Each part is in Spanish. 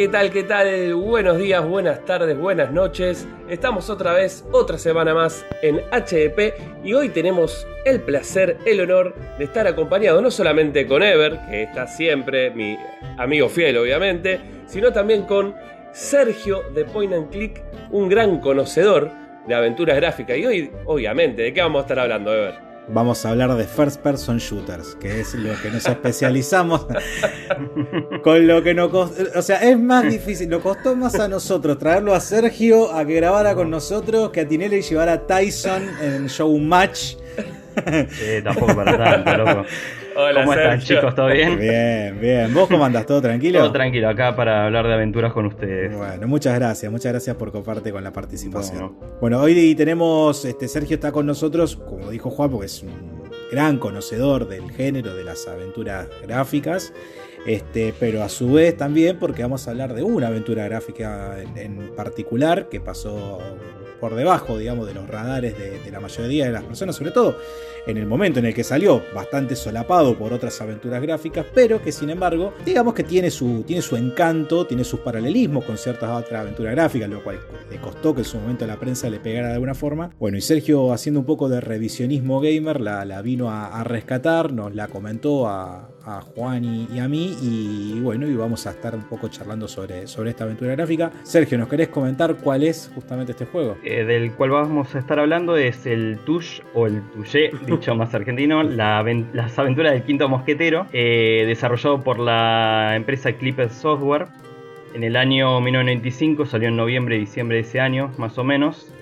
¿qué tal? ¿Qué tal? Buenos días, buenas tardes, buenas noches. Estamos otra vez, otra semana más en HDP y hoy tenemos el placer, el honor de estar acompañado no solamente con Ever, que está siempre, mi amigo fiel obviamente, sino también con Sergio de Point and Click, un gran conocedor de aventuras gráficas. Y hoy, obviamente, ¿de qué vamos a estar hablando, Ever? Vamos a hablar de first person shooters, que es lo que nos especializamos. con lo que nos costó, o sea, es más difícil, nos costó más a nosotros traerlo a Sergio a que grabara con nosotros que a Tinelli llevar a Tyson en show match. Sí, tampoco para tanto, loco. Hola, ¿Cómo están, chicos? ¿Todo bien? Bien, bien. ¿Vos cómo andás? ¿Todo tranquilo? Todo tranquilo, acá para hablar de aventuras con ustedes. Bueno, muchas gracias, muchas gracias por compartir con la participación. Bueno. Bueno, hoy tenemos, este, Sergio está con nosotros, como dijo Juan, porque es un gran conocedor del género de las aventuras gráficas, este, pero a su vez también porque vamos a hablar de una aventura gráfica en, en particular que pasó por debajo, digamos, de los radares de, la mayoría de las personas, sobre todo en el momento en el que salió, bastante solapado por otras aventuras gráficas, pero que sin embargo, digamos que tiene su, tiene su encanto, tiene sus paralelismos con ciertas otras aventuras gráficas, lo cual le costó que en su momento la prensa le pegara de alguna forma. Bueno, y Sergio haciendo un poco de revisionismo gamer, la, la vino a rescatar, nos la comentó a, a Juan y, y a mí, y bueno, y vamos a estar un poco charlando sobre, sobre esta aventura gráfica. Sergio, ¿nos querés comentar cuál es justamente este juego? Eh, del cual vamos a estar hablando es el Tush o el Tuyé, dicho más argentino, la las aventuras del quinto mosquetero, eh, desarrollado por la empresa Clipper Software. En el año 1995 salió en noviembre y diciembre de ese año, más o menos.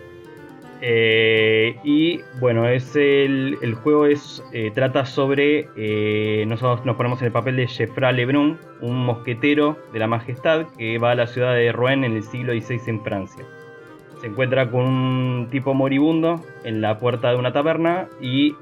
Eh, y bueno, es el, juego es, eh, trata sobre. eh, nosotros nos ponemos en el papel de Jeffra Lebrun, un mosquetero de la majestad que va a la ciudad de Rouen en el siglo XVI en Francia. Se encuentra con un tipo moribundo en la puerta de una taberna y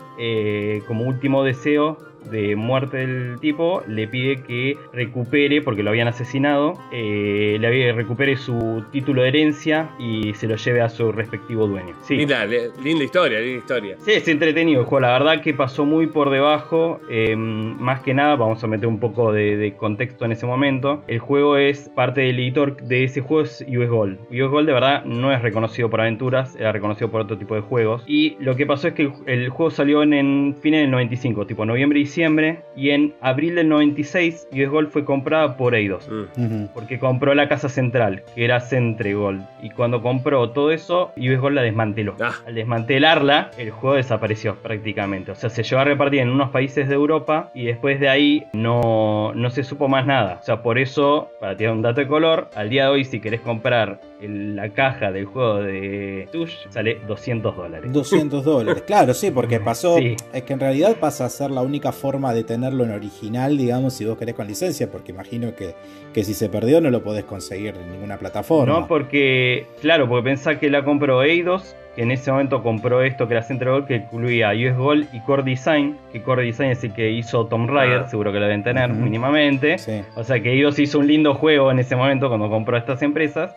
como último deseo de muerte del tipo le pide que recupere, porque lo habían asesinado, eh, le recupere su título de herencia y se lo lleve a su respectivo dueño. Sí. Linda, linda historia, linda historia. Sí, es entretenido el juego. La verdad que pasó muy por debajo. eh, más que nada, vamos a meter un poco de, de contexto en ese momento. El juego es parte del editor de ese juego es US Gold. US Gold de verdad no es reconocido por aventuras, era reconocido por otro tipo de juegos. Y lo que pasó es que el, el juego salió en, en fines del 95, tipo noviembre y diciembre. Y en abril del 96, US Gold fue comprada por Eidos. Mm. Porque compró la casa central, que era Centre Gold. Y cuando compró todo eso, US Gold la desmanteló. Ah. Al desmantelarla, el juego desapareció prácticamente. O sea, se llevó a repartir en unos países de Europa y después de ahí no, no se supo más nada. O sea, por eso, para tirar un dato de color, al día de hoy, si querés comprar el- la caja del juego de Tush, sale 200 dólares. 200 dólares, claro, sí, porque pasó. Sí. Es que en realidad pasa a ser la única forma de tenerlo en original, digamos, si vos querés con licencia, porque imagino que, que si se perdió no lo podés conseguir en ninguna plataforma. No, porque, claro, porque pensá que la compró Eidos, que en ese momento compró esto que era Central Gold, que incluía US Gold y Core Design, que Core Design es el que hizo Tomb Raider, Ah. seguro que lo deben tener mínimamente. Sí. O sea que Eidos hizo un lindo juego en ese momento cuando compró estas empresas.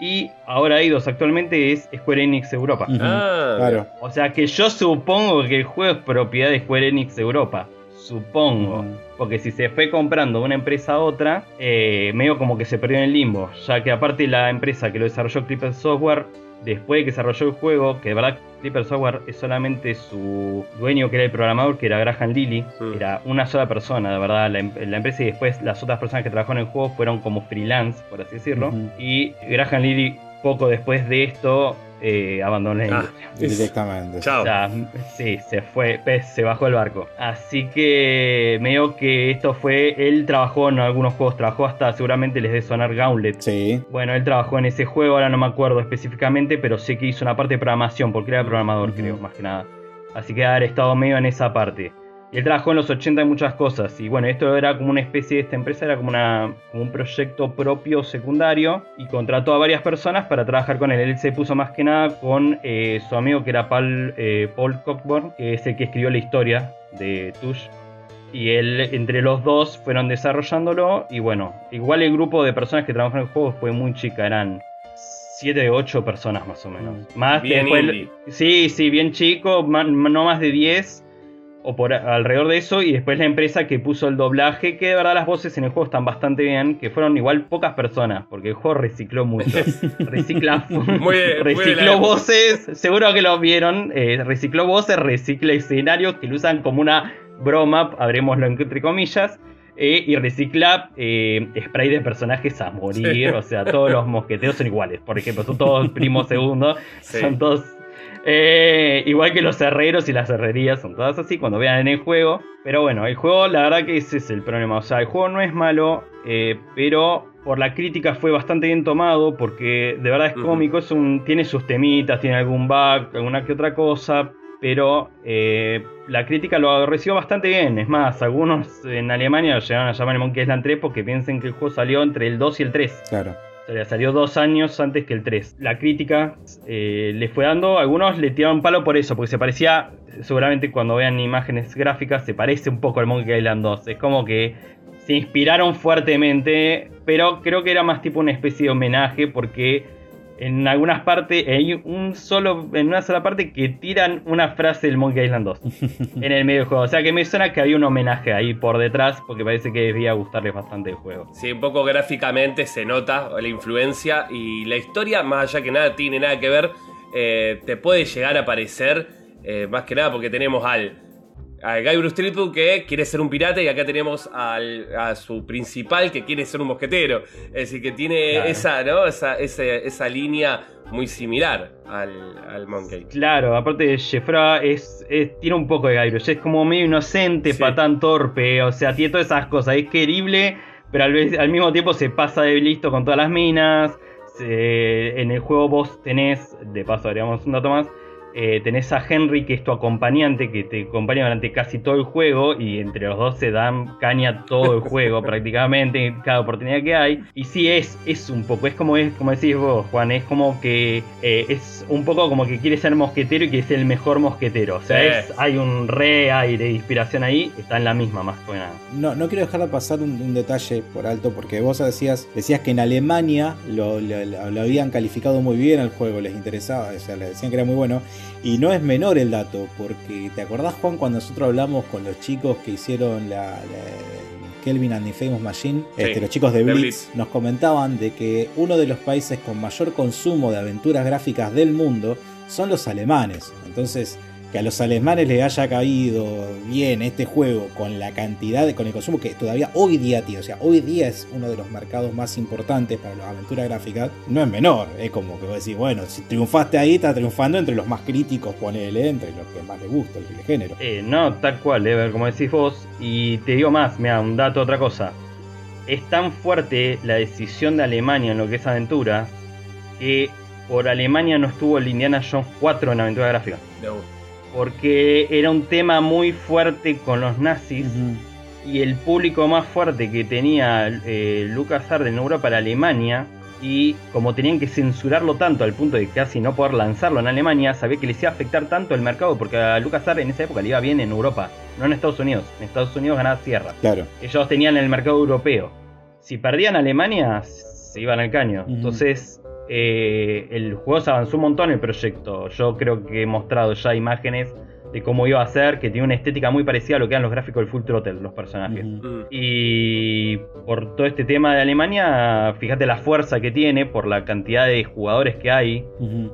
Y ahora Eidos actualmente es Square Enix Europa. Ah, claro. O sea que yo supongo que el juego es propiedad de Square Enix Europa. Supongo. Ujú. Porque si se fue comprando de una empresa a otra, eh, medio como que se perdió en el limbo. Ya que aparte la empresa que lo desarrolló Clipper Software, después de que desarrolló el juego, que de verdad Clipper Software es solamente su dueño que era el programador, que era Graham Lilly, era una sola persona, de verdad, la, em- la empresa y después las otras personas que trabajaron en el juego fueron como freelance, por así decirlo. Y Graham Lilly, poco después de esto, eh, abandonó la Ah, industria. Directamente. Chao. O sea, sí, se fue, se bajó el barco. Así que medio que esto fue, él trabajó en algunos juegos, trabajó hasta, seguramente les debe sonar Gauntlet. Sí. Bueno, él trabajó en ese juego, ahora no me acuerdo específicamente, pero sé que hizo una parte de programación, porque era programador, creo, más que nada. Así que haber estado medio en esa parte. Y él trabajó en los 80 en muchas cosas. Y bueno, esto era como una especie de esta empresa, era como, una, como un proyecto propio secundario. Y contrató a varias personas para trabajar con él. Él se puso más que nada con eh, su amigo que era Paul, eh, Paul Cockburn, que es el que escribió la historia de Tush. Y él, entre los dos, fueron desarrollándolo. Y bueno, igual el grupo de personas que trabajaron en el juego fue muy chica, eran 7 8 personas más o menos. Más Bien después-. Sí, sí, bien chico, ma- no más de 10. O por alrededor de eso, y después la empresa que puso el doblaje, que de verdad las voces en el juego están bastante bien, que fueron igual pocas personas, porque el juego recicló mucho. Recicla, recicló voces, seguro que lo vieron, eh, recicló voces, recicla escenarios que lo usan como una broma, abrémoslo entre comillas. Eh, y recicla eh, spray de personajes a morir. O sea, todos los mosqueteros son iguales. Por ejemplo, son todos primos segundos. Son todos eh, igual que los herreros y las herrerías son todas así cuando vean en el juego. Pero bueno, el juego, la verdad que ese es el problema. O sea, el juego no es malo, eh, pero por la crítica fue bastante bien tomado porque de verdad es cómico. Es un, tiene sus temitas, tiene algún bug, alguna que otra cosa. Pero eh, la crítica lo recibió bastante bien. Es más, algunos en Alemania lo llegaron a llamar el Monkey Island 3 porque piensen que el juego salió entre el 2 y el 3. Claro salió dos años antes que el 3. La crítica eh, le fue dando, algunos le tiraron palo por eso, porque se parecía, seguramente cuando vean imágenes gráficas, se parece un poco al Monkey Island 2. Es como que se inspiraron fuertemente, pero creo que era más tipo una especie de homenaje porque en algunas partes, hay un solo, en una sola parte que tiran una frase del Monkey Island 2 en el medio del juego. O sea que me suena que había un homenaje ahí por detrás, porque parece que debía gustarles bastante el juego. Sí, un poco gráficamente se nota la influencia y la historia, más allá que nada tiene nada que ver, eh, te puede llegar a parecer, eh, más que nada porque tenemos al a Guy Bruce que quiere ser un pirata y acá tenemos a su principal que quiere ser un mosquetero. Es decir, que tiene esa, ¿no? esa, esa, línea muy similar al, Monkey. Claro, aparte Jeffra es, tiene un poco de Guy Bruce, es como medio inocente, patán torpe, o sea, tiene todas esas cosas, es querible, pero al, al mismo tiempo se pasa de listo con todas las minas. en el juego vos tenés, de paso haríamos un dato más, eh, tenés a Henry, que es tu acompañante, que te acompaña durante casi todo el juego, y entre los dos se dan caña todo el juego prácticamente, cada oportunidad que hay. Y sí, es, es un poco, es como, es como decís vos, Juan, es como que eh, es un poco como que quiere ser mosquetero y que es el mejor mosquetero. O sea, hay un re aire de inspiración ahí, está en la misma más que nada. No, no quiero dejar de pasar un, detalle por alto, porque vos decías, decías que en Alemania lo, lo habían calificado muy bien al juego, les interesaba, o sea, le decían que era muy bueno. Y no es menor el dato, porque ¿te acordás, Juan, cuando nosotros hablamos con los chicos que hicieron la, Kelvin and the Famous Machine, este, los chicos de Blitz, nos comentaban de que uno de los países con mayor consumo de aventuras gráficas del mundo son los alemanes. Entonces, que a los alemanes les haya caído bien este juego con la cantidad, de, con el consumo que todavía hoy día tío, o sea, hoy día es uno de los mercados más importantes para las aventuras gráficas, no es menor, es como que vos decís, bueno, si triunfaste ahí, estás triunfando entre los más críticos, ponele, entre los que más les gusta el género. Eh, no, tal cual, eh, como decís vos, y te digo más, mira, un dato, otra cosa. Es tan fuerte la decisión de Alemania en lo que es aventura que por Alemania no estuvo el Indiana Jones 4 en aventura gráfica. No porque era un tema muy fuerte con los nazis y el público más fuerte que tenía eh, Lucas Arden en Europa era Alemania y como tenían que censurarlo tanto al punto de casi no poder lanzarlo en Alemania, sabía que les iba a afectar tanto el mercado porque a Lucas Arden en esa época le iba bien en Europa, no en Estados Unidos. En Estados Unidos ganaba tierra. Claro. Ellos tenían el mercado europeo. Si perdían Alemania, se iban al caño. Entonces eh, el juego se avanzó un montón el proyecto. Yo creo que he mostrado ya imágenes de cómo iba a ser, que tiene una estética muy parecida a lo que eran los gráficos del Full Throttle, los personajes. Y por todo este tema de Alemania, fíjate la fuerza que tiene por la cantidad de jugadores que hay,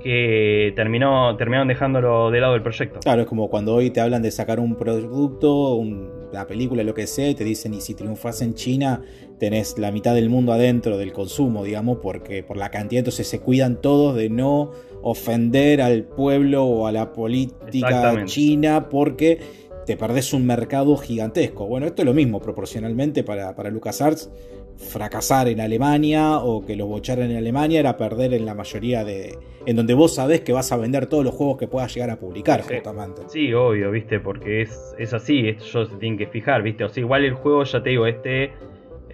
que terminó, terminaron dejándolo de lado el proyecto. Claro, es como cuando hoy te hablan de sacar un producto, una película, lo que sea, y te dicen, y si triunfas en China, tenés la mitad del mundo adentro del consumo, digamos, porque por la cantidad, entonces se cuidan todos de no ofender al pueblo o a la política china porque te perdés un mercado gigantesco. Bueno, esto es lo mismo proporcionalmente para, para LucasArts. Fracasar en Alemania o que los bocharan en Alemania era perder en la mayoría de. en donde vos sabés que vas a vender todos los juegos que puedas llegar a publicar, justamente. Sí, obvio, viste, porque es, es así, esto se tienen que fijar, viste. O sea, igual el juego, ya te digo, este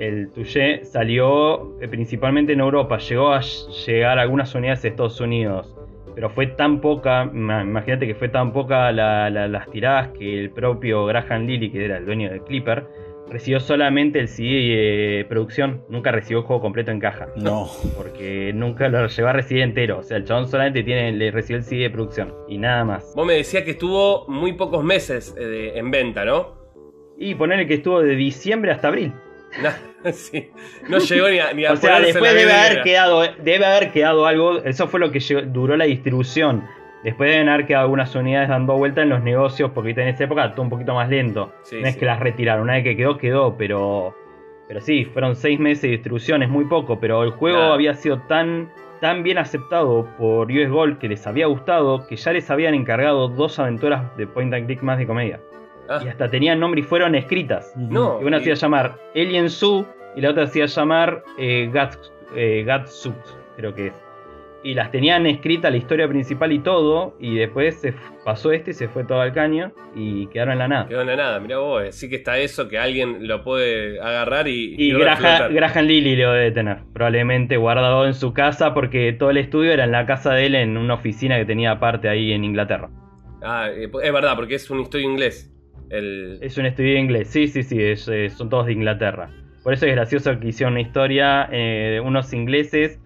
el Touché salió eh, principalmente en Europa, llegó a llegar a algunas unidades de Estados Unidos, pero fue tan poca, imagínate que fue tan poca las tiradas que el propio Graham Lilly, que era el dueño de Clipper, recibió solamente el CD de producción, nunca recibió el juego completo en caja. No. Porque nunca lo llevó a recibir entero. O sea, el chabón solamente tiene, le recibió el CD de producción y nada más. Vos me decías que estuvo muy pocos meses eh, en venta, ¿no? Y ponerle que estuvo de diciembre hasta abril. sí. no llegó ni a, ni a O sea, después debe haber, quedado, debe haber quedado algo. Eso fue lo que llegó- duró la distribución. Después deben haber quedado algunas unidades dando vuelta en los negocios, porque en esa época todo un poquito más lento. Sí, no es que las retiraron, una vez que quedó, quedó, pero. Pero sí, fueron seis meses de distribución, es muy poco, pero el juego había sido tan, tan bien aceptado por US Gold que les había gustado que ya les habían encargado dos aventuras de point and click más de comedia. Ah, Y hasta tenían nombre y fueron escritas. no. Y una y- se iba a llamar Alien Zoo y la otra se iba a llamar eh, Gats- eh, Gatsuit, creo que es. Y las tenían escrita la historia principal y todo, y después se pasó este y se fue todo al caño y quedaron en la nada. Quedó en la nada, mirá vos, eh, sí que está eso que alguien lo puede agarrar y, Y reflotar. Graham, Graham Lilly lo debe tener, probablemente guardado en su casa porque todo el estudio era en la casa de él en una oficina que tenía aparte ahí en Inglaterra. Ah, eh, es verdad, porque es un historia inglés. El... Es un estudio inglés, sí, sí, sí, es, son todos de Inglaterra. Por eso es gracioso que hicieron una historia eh, de unos ingleses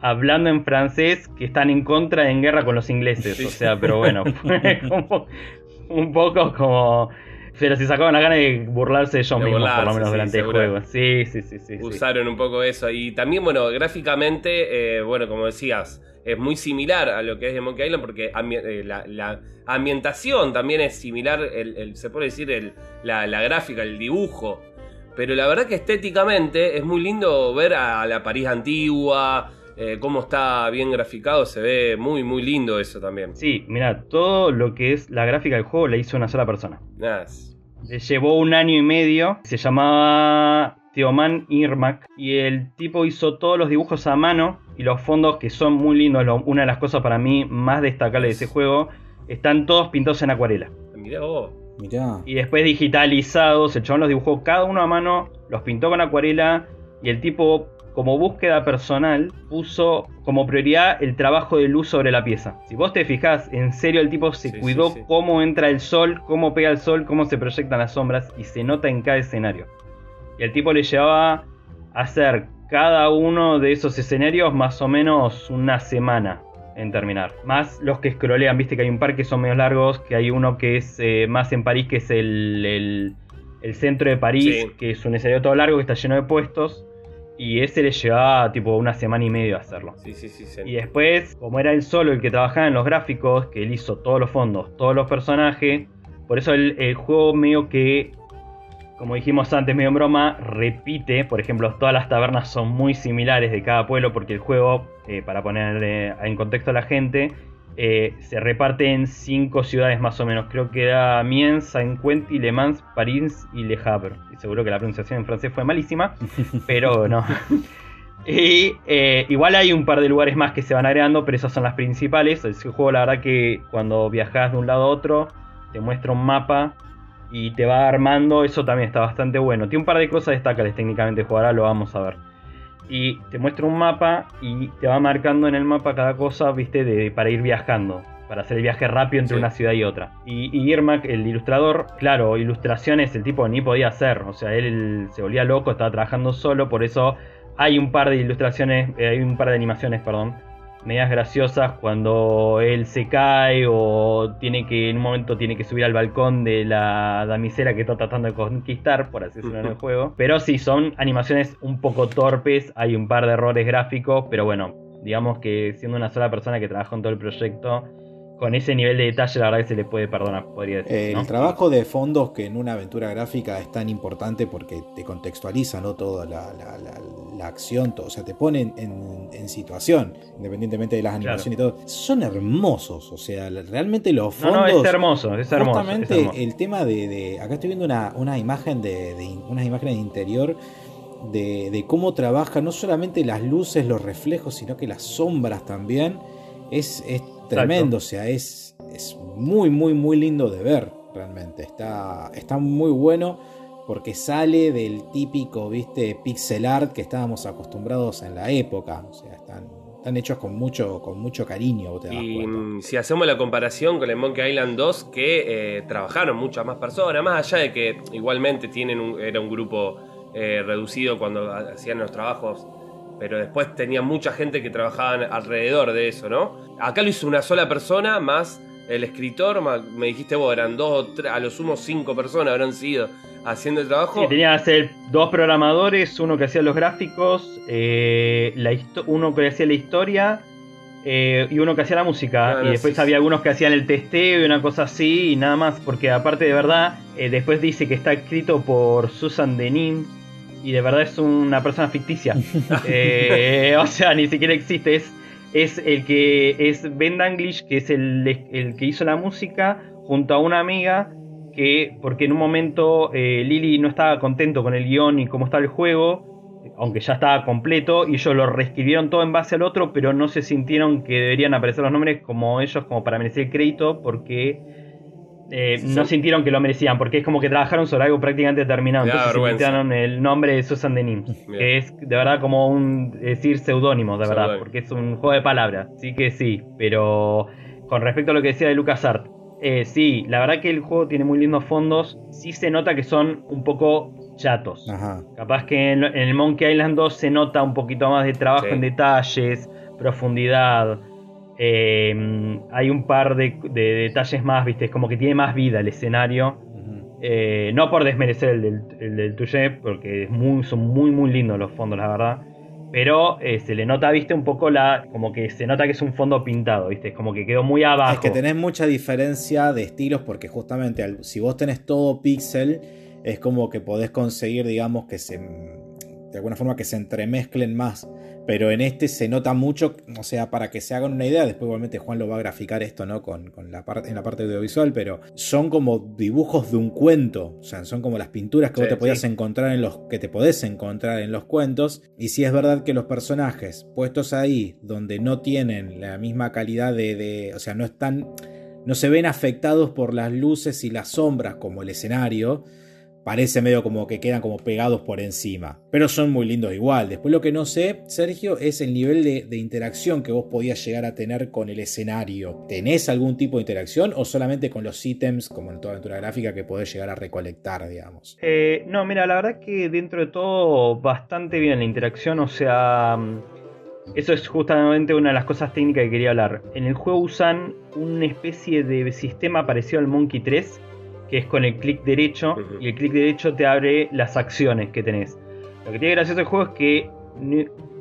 hablando en francés que están en contra en guerra con los ingleses. Sí. O sea, pero bueno, fue como un poco como... Pero se sacaban la gana de burlarse de ellos De mismos, por lo menos sí, durante el juego. Sí, sí, sí, sí. sí. usaron un poco eso. Y también, bueno, gráficamente, eh, bueno, como decías, es muy similar a lo que es de Monkey Island porque ambi- eh, la, la ambientación también es similar, el, el- se puede decir, el- la, la gráfica, el dibujo. Pero la verdad que estéticamente es muy lindo ver a la París antigua, eh, cómo está bien graficado, se ve muy, muy lindo eso también. Sí, mira, todo lo que es la gráfica del juego la hizo una sola persona. Es- Le llevó un año y medio. Se llamaba Teoman Irmak. Y el tipo hizo todos los dibujos a mano. Y los fondos, que son muy lindos. lo- una de las cosas para mí más destacables de ese juego. Están todos pintados en acuarela. mirá vos. Mirá. Y después digitalizados. El chabón los dibujó cada uno a mano. Los pintó con acuarela. Y el tipo, como búsqueda personal, puso como prioridad el trabajo de luz sobre la pieza. Si vos te fijás, en serio el tipo se Sí, cuidó sí, sí. cómo entra el sol, cómo pega el sol, cómo se proyectan las sombras y se nota en cada escenario. Y el tipo le llevaba a hacer cada uno de esos escenarios más o menos una semana en terminar. Más los que scrollean, viste que hay un par que son medio largos, que hay uno que es eh, más en París, que es el, el- el centro de París, Sí. que es un escenario todo largo que está lleno de puestos. Y ese le llevaba tipo una semana y medio a hacerlo. Sí, sí, sí. sí. Y después, como era él solo el que trabajaba en los gráficos, que él hizo todos los fondos, todos los personajes, por eso el, el juego medio que, como dijimos antes, medio en broma, repite, por ejemplo, todas las tabernas son muy similares de cada pueblo, porque el juego, eh, para poner eh, en contexto a la gente, eh, se reparte en cinco ciudades más o menos. Creo que era Amiens, Saint-Quentin, Le Mans, París y Le Havre. Y seguro que la pronunciación en francés fue malísima, pero no. Y eh, igual hay un par de lugares más que se van agregando, pero esas son las principales. El juego, la verdad, que cuando viajas de un lado a otro, te muestra un mapa y te va armando. Eso también está bastante bueno. Tiene un par de cosas destacables técnicamente, jugará, lo vamos a ver. Y te muestra un mapa y te va marcando en el mapa cada cosa, viste, de, para ir viajando. Para hacer el viaje rápido entre Sí. una ciudad y otra. Y, y Irmak, el ilustrador, claro, ilustraciones el tipo ni podía hacer. O sea, él se volvía loco, estaba trabajando solo, por eso hay un par de ilustraciones, eh, hay un par de animaciones, perdón, medias graciosas cuando él se cae o tiene que en un momento tiene que subir al balcón de la damisela que está tratando de conquistar, por así decirlo en el juego. Pero sí, son animaciones un poco torpes, hay un par de errores gráficos, pero bueno, digamos que siendo una sola persona que trabajó en todo el proyecto, con ese nivel de detalle la verdad que se le puede perdonar, podría decir. Eh, ¿no? El trabajo de fondos que en una aventura gráfica es tan importante porque te contextualiza ¿no? toda la, la- la- la acción, todo, o sea, te ponen en, en situación, independientemente de las Claro. animaciones y todo. Son hermosos, o sea, realmente los No, fondos... no, es hermoso, es hermoso. es Justamente hermoso. el tema de, de- Acá estoy viendo una, una imagen de, de- unas imágenes de interior de, de cómo trabaja no solamente las luces, los reflejos, sino que las sombras también. Es, es tremendo, o sea, es, es muy, muy, muy lindo de ver realmente. Está, está muy bueno porque sale del típico, viste, pixel art que estábamos acostumbrados en la época. O sea, están están hechos con mucho, con mucho cariño. y si hacemos la comparación con el Monkey Island 2, que eh, trabajaron muchas más personas, más allá de que igualmente tienen era un grupo eh, reducido cuando hacían los trabajos, pero después tenía mucha gente que trabajaba alrededor de eso, ¿no? Acá lo hizo una sola persona más el escritor, me dijiste vos, eran dos o tres, a lo sumo cinco personas habrán sido haciendo el trabajo. tenía que ser dos programadores, uno que hacía los gráficos, eh, uno que hacía la historia eh, y uno que hacía la música. y después había algunos que hacían el testeo y una cosa así y nada más, porque aparte de verdad, eh, después dice que está escrito por Susan Denim y de verdad es una persona ficticia. o sea, ni siquiera existe, es es el que es Ben Danglish, que es el, el, que hizo la música, junto a una amiga, que porque en un momento eh, Lily no estaba contento con el guion y cómo estaba el juego, aunque ya estaba completo, y ellos lo reescribieron todo en base al otro, pero no se sintieron que deberían aparecer los nombres como ellos, como para merecer el crédito, porque eh, no sintieron que lo merecían, porque es como que trabajaron sobre algo prácticamente terminado. Entonces quitaron el nombre de Susan Denim, que es de verdad como un decir seudónimo, de verdad, porque es un juego de palabras. Sí que sí, pero con respecto a lo que decía de LucasArts, eh, sí, la verdad que el juego tiene muy lindos fondos. Sí se nota que son un poco chatos. Capaz que en, el Monkey Island 2 se nota un poquito más de trabajo en detalles, profundidad. Eh, hay un par de, detalles más, viste, es como que tiene más vida el escenario. Eh, no por desmerecer el del, el del porque son muy, muy lindos los fondos, la verdad. Pero eh, se le nota, viste, un poco la. Como que se nota que es un fondo pintado, viste. Es como que quedó muy abajo. Es que tenés mucha diferencia de estilos, porque justamente si vos tenés todo pixel, es como que podés conseguir, digamos, que se. De alguna forma que se entremezclen más pero en este se nota mucho, o sea, para que se hagan una idea, después igualmente Juan lo va a graficar esto, ¿no? Con, la parte, en la parte audiovisual, pero son como dibujos de un cuento, o sea, son como las pinturas que vos te podías encontrar en los, que te podés encontrar en los cuentos, y si es verdad que los personajes puestos ahí, donde no tienen la misma calidad de, de o sea, no están, no se ven afectados por las luces y las sombras como el escenario, parece medio como que quedan como pegados por encima. Pero son muy lindos igual. Después lo que no sé, Sergio, es el nivel de, interacción que vos podías llegar a tener con el escenario. ¿Tenés algún tipo de interacción o solamente con los ítems, como en toda aventura gráfica, que podés llegar a recolectar, digamos? Eh, no, mira, la verdad que dentro de todo bastante bien la interacción, o sea... Eso es justamente una de las cosas técnicas que quería hablar. En el juego usan una especie de sistema parecido al Monkey 3, que es con el clic derecho, y el clic derecho te abre las acciones que tenés. Lo que tiene gracioso el juego es que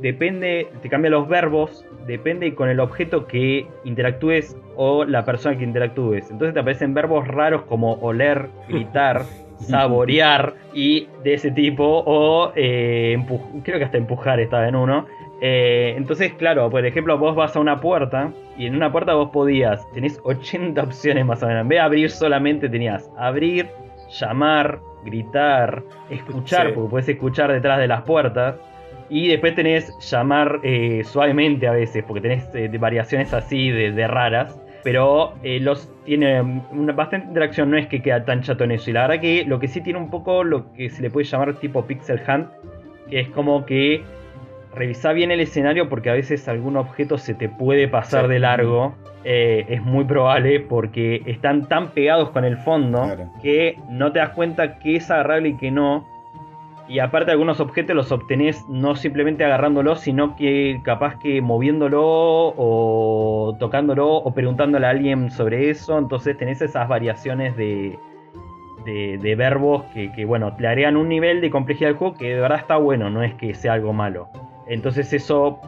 depende, te cambia los verbos, depende con el objeto que interactúes o la persona que interactúes. Entonces te aparecen verbos raros como oler, gritar, saborear y de ese tipo, o eh, creo que hasta empujar estaba en uno. Eh, entonces, claro, por ejemplo, vos vas a una puerta y en una puerta vos podías, tenés 80 opciones más o menos. En vez de abrir solamente tenías abrir, llamar, gritar, escuchar, porque puedes escuchar detrás de las puertas. Y después tenés llamar eh, suavemente a veces, porque tenés eh, variaciones así de, raras. Pero los tiene una bastante interacción, no es que queda tan chato en eso. Y la verdad que lo que sí tiene un poco lo que se le puede llamar tipo pixel hunt, que es como que revisa bien el escenario porque a veces algún objeto se te puede pasar de largo. Eh, es muy probable porque están tan pegados con el fondo que no te das cuenta que es agarrable y que no. Y aparte algunos objetos los obtenés no simplemente agarrándolos, sino que capaz que moviéndolo o tocándolo o preguntándole a alguien sobre eso. Entonces tenés esas variaciones de, de, verbos que, que, bueno, le agregan un nivel de complejidad al juego que de verdad está bueno, no es que sea algo malo. Entonces eso,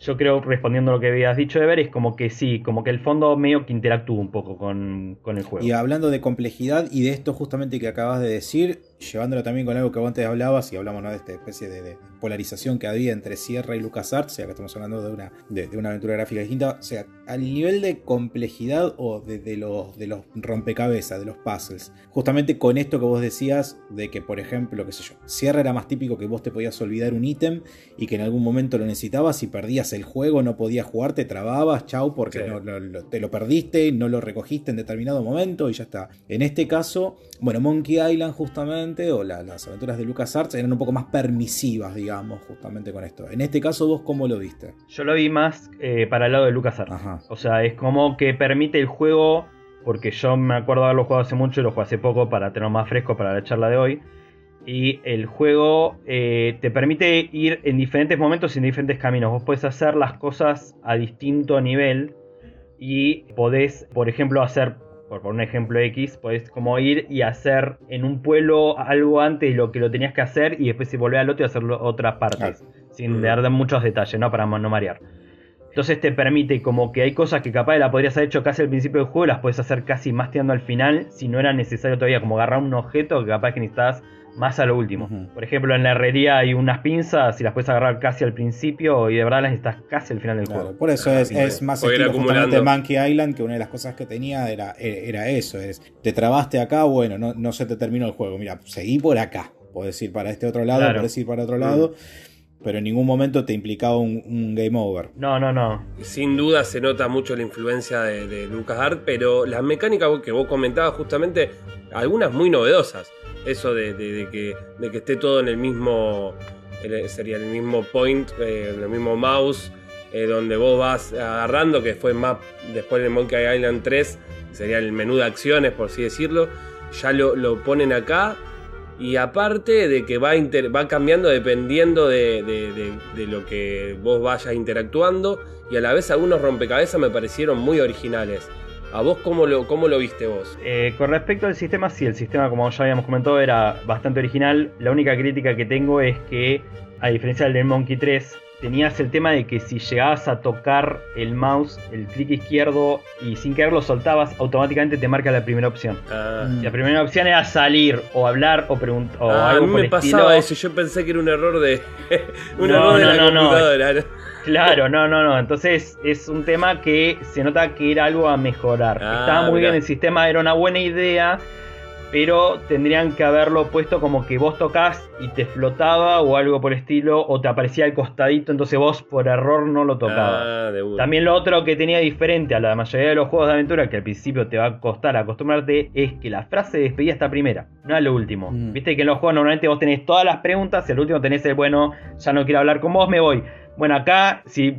yo creo, respondiendo a lo que habías dicho de ver, es como que sí, como que el fondo medio que interactúa un poco con, con el juego. Y hablando de complejidad y de esto justamente que acabas de decir, llevándolo también con algo que vos antes hablabas y hablamos de esta especie de, polarización que había entre Sierra y LucasArts, o sea que estamos hablando de una, de, una aventura gráfica distinta, o sea, al nivel de complejidad o de, los, de los rompecabezas, de los puzzles, justamente con esto que vos decías de que, por ejemplo, qué sé yo, Sierra era más típico que vos te podías olvidar un ítem y que en algún momento lo necesitabas y perdías el juego, no podías jugar, te trababas, chau, porque te lo perdiste, no lo recogiste en determinado momento y ya está. En este caso, bueno, Monkey Island justamente justamente, o las aventuras de LucasArts eran un poco más permisivas, digamos, justamente con esto. En este caso, ¿vos cómo lo viste? Yo lo vi más eh, para el lado de LucasArts. O sea, es como que permite el juego, porque yo me acuerdo de haberlo jugado hace mucho y lo jugué hace poco para tenerlo más fresco para la charla de hoy. Y el juego eh, te permite ir en diferentes momentos y en diferentes caminos. Vos podés hacer las cosas a distinto nivel y podés, por ejemplo, hacer por, un ejemplo X, puedes como ir y hacer en un pueblo algo antes de lo que lo tenías que hacer y después volver al otro y hacerlo otras partes, sin dar muchos detalles, ¿no? Para no marear. Entonces te permite como que hay cosas que capaz la podrías haber hecho casi al principio del juego, las puedes hacer casi más tirando al final, si no era necesario todavía, como agarrar un objeto que capaz que necesitas más a lo último. Por ejemplo, en la herrería hay unas pinzas y las puedes agarrar casi al principio y de verdad las necesitas casi al final del juego. Por eso es, es, más estilo justamente Monkey Island, que una de las cosas que tenía era, era eso, es te trabaste acá, bueno, no, no se te terminó el juego, mira, seguí por acá. Puedes ir para este otro lado, puedes ir para otro lado. Pero en ningún momento te implicaba un, game over. No, no, no. Sin duda se nota mucho la influencia de, de LucasArts, pero las mecánicas que vos comentabas justamente, algunas muy novedosas eso de, que, de esté todo en el mismo, sería el mismo point, eh, en el mismo mouse, eh, donde vos vas agarrando, que fue más después del Monkey Island 3, sería el menú de acciones, por así decirlo, ya lo, ponen acá. Y aparte de que va, va cambiando dependiendo de, de, lo que vos vayas interactuando. Y a la vez algunos rompecabezas me parecieron muy originales. ¿A vos cómo lo, cómo lo viste vos? Eh, con respecto al sistema, sí, el sistema, como ya habíamos comentado, era bastante original. La única crítica que tengo es que, a diferencia del Monkey 3, tenías el tema de que si llegabas a tocar el mouse, el clic izquierdo, y sin querer lo soltabas, automáticamente te marca la primera opción. Ah. La primera opción era salir, o hablar, o preguntar. Ah, a mí me pasaba eso, yo pensé que era un error de. un error de la computadora. Claro, no, no, no. Entonces es un tema que se nota que era algo a mejorar. Ah, Estaba muy bien el sistema, era una buena idea, pero tendrían que haberlo puesto como que vos tocas y te flotaba o algo por el estilo, o te aparecía al costadito, entonces vos por error no lo tocabas. Ah, También lo otro que tenía diferente a la mayoría de los juegos de aventura, que al principio te va a costar acostumbrarte, es que la frase de despedida está primera, no es lo último. Mm. Viste que en los juegos normalmente vos tenés todas las preguntas y al último tenés el bueno, ya no quiero hablar con vos, me voy. Bueno, acá, si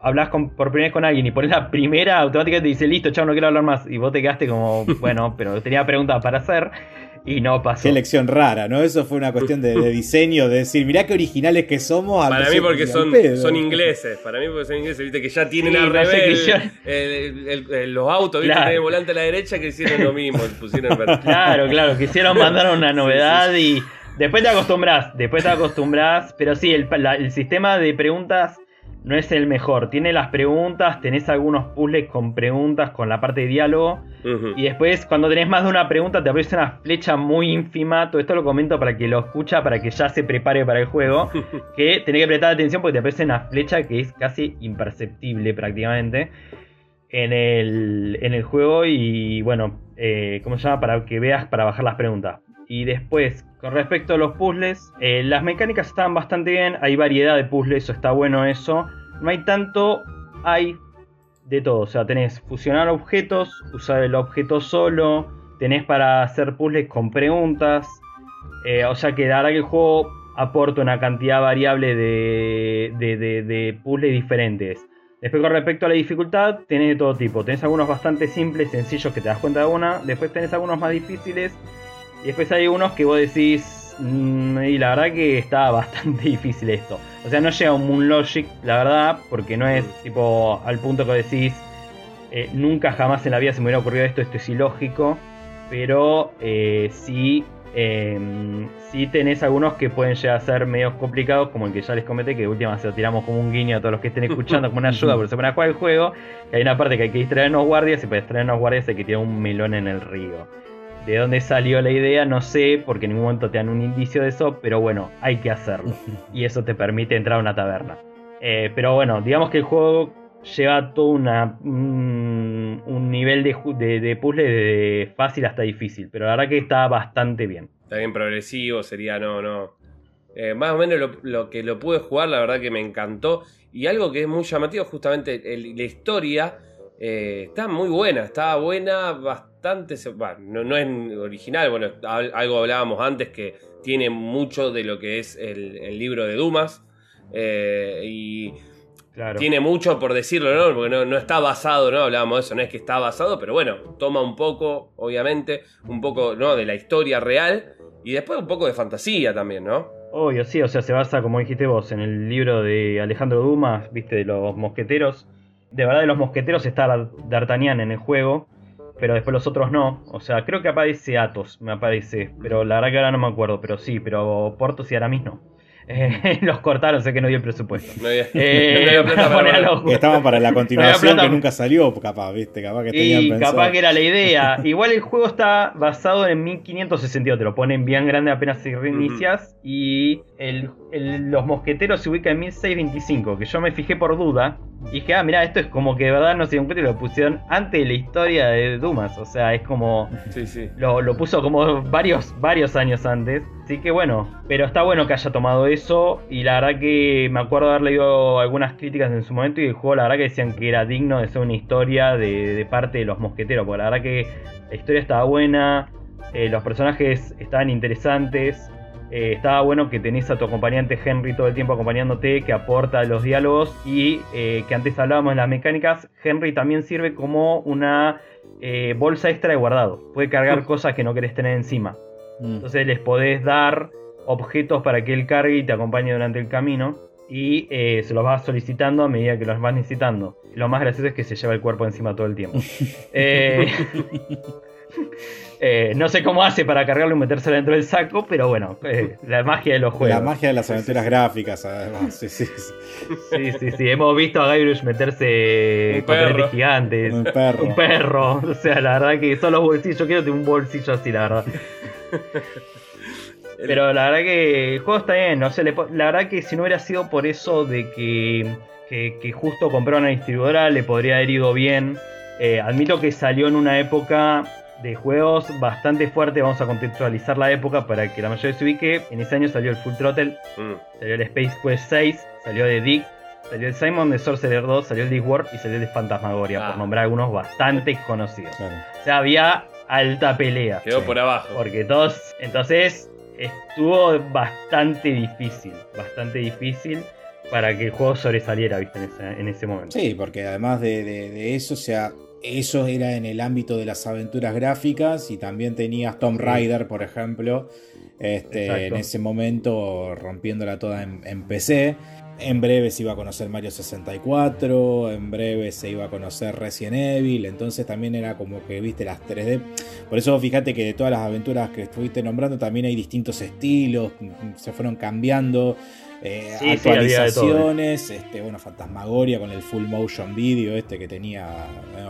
hablas por primera vez con alguien y pones la primera, automáticamente te dice, listo, chao, no quiero hablar más. Y vos te quedaste como, bueno, pero tenía preguntas para hacer y no pasó. Qué elección rara, ¿no? Eso fue una cuestión de, diseño, de decir, mirá qué originales que somos. Para mí porque son, son ingleses, para mí porque son ingleses, viste que ya tienen al revés los autos, viste, claro. volante a la derecha que hicieron lo mismo, pusieron Claro, claro, quisieron mandar una novedad y Después te acostumbras, después te acostumbras, pero sí, el, el, sistema de preguntas no es el mejor. Tiene las preguntas, tenés algunos puzzles con preguntas, con la parte de diálogo. Y después, cuando tenés más de una pregunta, te aparece una flecha muy ínfima. Todo esto lo comento para que lo escucha, para que ya se prepare para el juego. que tenés que prestar atención porque te aparece una flecha que es casi imperceptible prácticamente en el, en el juego. Y bueno, eh, ¿cómo se llama? Para que veas, para bajar las preguntas. Y después, con respecto a los puzzles, eh, las mecánicas están bastante bien, hay variedad de puzzles, eso está bueno eso. No hay tanto, hay de todo, o sea, tenés fusionar objetos, usar el objeto solo, tenés para hacer puzzles con preguntas, eh, o sea que dará que el juego aporta una cantidad variable de, de, de puzzles diferentes. Después con respecto a la dificultad, tenés de todo tipo. Tenés algunos bastante simples, sencillos que te das cuenta de una. Después tenés algunos más difíciles y después hay unos que vos decís, mm, y la verdad que está bastante difícil esto. O sea, no llega a un Moon Logic, la verdad, porque no es tipo al punto que decís, eh, nunca jamás en la vida se me hubiera ocurrido esto, esto es ilógico. Pero eh, sí, em, sí tenés algunos que pueden llegar a ser medio complicados, como el que ya les comenté, que de última se lo tiramos como un guiño a todos los que estén escuchando, como una ayuda, porque se van a jugar el juego. Y hay una parte que hay que distraer a guardias, y para distraer a guardias hay que tirar un melón en el río. De dónde salió la idea, no sé, porque en ningún momento te dan un indicio de eso, pero bueno, hay que hacerlo. Y eso te permite entrar a una taberna. Eh, pero bueno, digamos que el juego lleva todo una, un, nivel de, de, puzzle de fácil hasta difícil, pero la verdad que está bastante bien. Está bien progresivo, sería no, no. Eh, más o menos lo, que lo pude jugar, la verdad que me encantó. Y algo que es muy llamativo, justamente la historia eh, está muy buena, está buena, bastante. no, no, es original, bueno, algo hablábamos antes que tiene mucho de lo que es el, libro de Dumas. Eh, y tiene mucho por decirlo, ¿no? Porque no, está basado, ¿no? Hablábamos de eso, no es que está basado, pero bueno, toma un poco, obviamente, un poco, ¿no? De la historia real y después un poco de fantasía también, ¿no? Obvio, sí, o sea, se basa, como dijiste vos, en el libro de Alejandro Dumas, viste, de los mosqueteros. De verdad, de los mosqueteros está D'Artagnan en el juego, pero después los otros no. O sea, creo que aparece Athos, me aparece, pero la verdad que ahora no me acuerdo, pero sí, pero Portos y Aramis no. Eh, los cortaron, sé que no dio presupuesto. No había, eh, para Estaban para la continuación que nunca salió, capaz, ¿viste? Capaz que y capaz que era la idea. Igual el juego está basado en 1562, te lo ponen bien grande apenas se reinicias. Y los mosqueteros se ubican en 1625, que yo me fijé por duda. Y dije, ah, mira, esto es como que de verdad no sé un lo pusieron antes de la historia de Dumas. O sea, es como. Sí, sí. Lo, lo puso como varios, varios años antes. Así que bueno, pero está bueno que haya tomado eso. Y la verdad que me acuerdo haber leído algunas críticas en su momento. Y el juego, la verdad que decían que era digno de ser una historia de, parte de los mosqueteros. Porque la verdad que la historia estaba buena. Eh, los personajes estaban interesantes. Eh, estaba bueno que tenés a tu acompañante Henry todo el tiempo acompañándote, que aporta los diálogos y eh, que antes hablábamos de las mecánicas. Henry también sirve como una eh, bolsa extra de guardado. Puede cargar cosas que no querés tener encima. Mm. Entonces les podés dar objetos para que él cargue y te acompañe durante el camino. Y se los vas solicitando a medida que los vas necesitando. Lo más gracioso es que se lleva el cuerpo encima todo el tiempo. Eh, no sé cómo hace para cargarlo y meterse dentro del saco, pero bueno, eh, la magia de los juegos. La magia de las aventuras gráficas, además. Sí, sí, sí. sí, Hemos visto a Guybrush meterse con gigantes. Un perro. Un perro. O sea, la verdad que son los bolsillos. Yo quiero tener un bolsillo así, la verdad. Pero la verdad que el juego está bien. No sé, la verdad que si no hubiera sido por eso de que, que, justo compró una distribuidora, le podría haber ido bien. Eh, admito que salió en una época de juegos bastante fuerte. Vamos a contextualizar la época para que la mayoría se ubique. En ese año salió el Full Throttle, mm. salió el Space Quest 6, salió de Dick, salió el Simon de Sorcerer 2, salió el Discworld y salió el de Fantasmagoria, por ah. nombrar algunos bastante conocidos. O sea, había alta pelea. Quedó por abajo. Porque todos. Entonces, estuvo bastante difícil. Bastante difícil para que el juego sobresaliera, ¿viste? En ese, momento. Sí, porque además de, de eso, o sea, eso era en el ámbito de las aventuras gráficas y también tenías Tomb Raider, por ejemplo, este, en ese momento rompiéndola toda en, PC. En breve se iba a conocer Mario 64, en breve se iba a conocer Resident Evil, entonces también era como que viste las 3D. Por eso fíjate que de todas las aventuras que estuviste nombrando también hay distintos estilos, se fueron cambiando. Eh, actualizaciones, este, bueno, Fantasmagoria con el full motion video este que tenía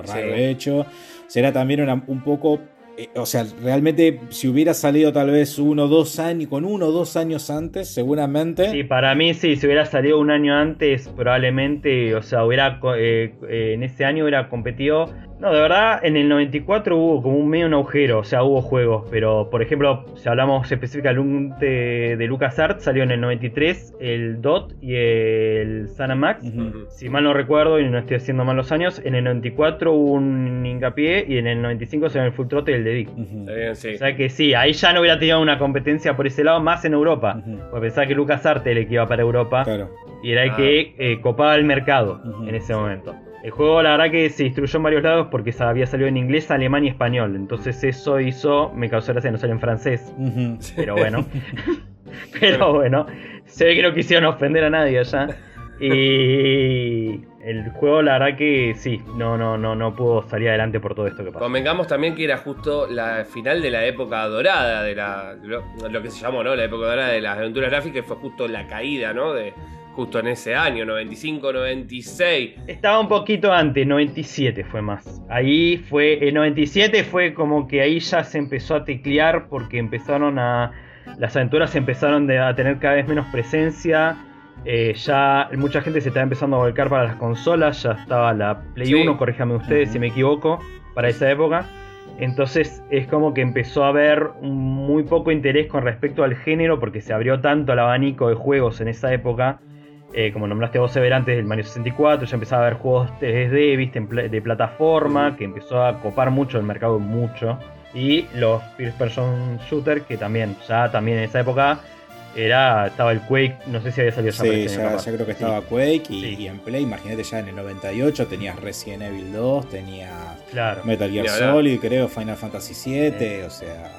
raro hecho. Será también un poco eh, o sea, realmente si hubiera salido tal vez uno o dos años, con uno o dos años antes, seguramente. Sí, para mí sí, si hubiera salido un año antes, probablemente, o sea, hubiera eh, en ese año hubiera competido. No, de verdad, en el 94 hubo como un medio un agujero, o sea, hubo juegos, pero por ejemplo, si hablamos específicamente de, LucasArts, salió en el 93 el DOT y el Sana Max. Si mal no recuerdo y no estoy haciendo mal los años, en el 94 hubo un hincapié y en el 95 salió el Full Throttle y el o sea que sí, ahí ya no hubiera tenido una competencia por ese lado más en Europa. Porque pensaba que Lucas Arte el que iba para Europa. Y era el que ah. eh, copaba el mercado en ese momento. El juego la verdad que se distribuyó en varios lados porque había salido en inglés, alemán y español. Entonces eso hizo, me causó gracia no salió en francés. Pero bueno. Pero bueno, se ve que no quisieron ofender a nadie allá. Y el juego, la verdad que sí, no, no, no, no pudo salir adelante por todo esto que pasó. Convengamos también que era justo la final de la época dorada, de la, lo, que se llamó, ¿no? La época dorada de las aventuras gráficas, fue justo la caída, ¿no? De, justo en ese año, 95, 96. Estaba un poquito antes, 97 fue más. Ahí fue, en 97 fue como que ahí ya se empezó a teclear porque empezaron a, las aventuras empezaron a tener cada vez menos presencia eh, ya mucha gente se estaba empezando a volcar para las consolas, ya estaba la Play 1, corríjame ustedes si me equivoco, para esa época. Entonces es como que empezó a haber muy poco interés con respecto al género porque se abrió tanto el abanico de juegos en esa época Eh, como nombraste vos, Sever, antes del Mario 64, ya empezaba a haber juegos 3D, viste, de plataforma, que empezó a copar mucho el mercado, mucho. Y los first person shooter, que también, ya también en esa época, era estaba el Quake, no sé si había salido ya Sí, ya, ya, creo que estaba Quake y, en Play, imagínate ya en el 98 tenías Resident Evil 2, tenías Metal Gear Solid, creo, Final Fantasy 7, o sea,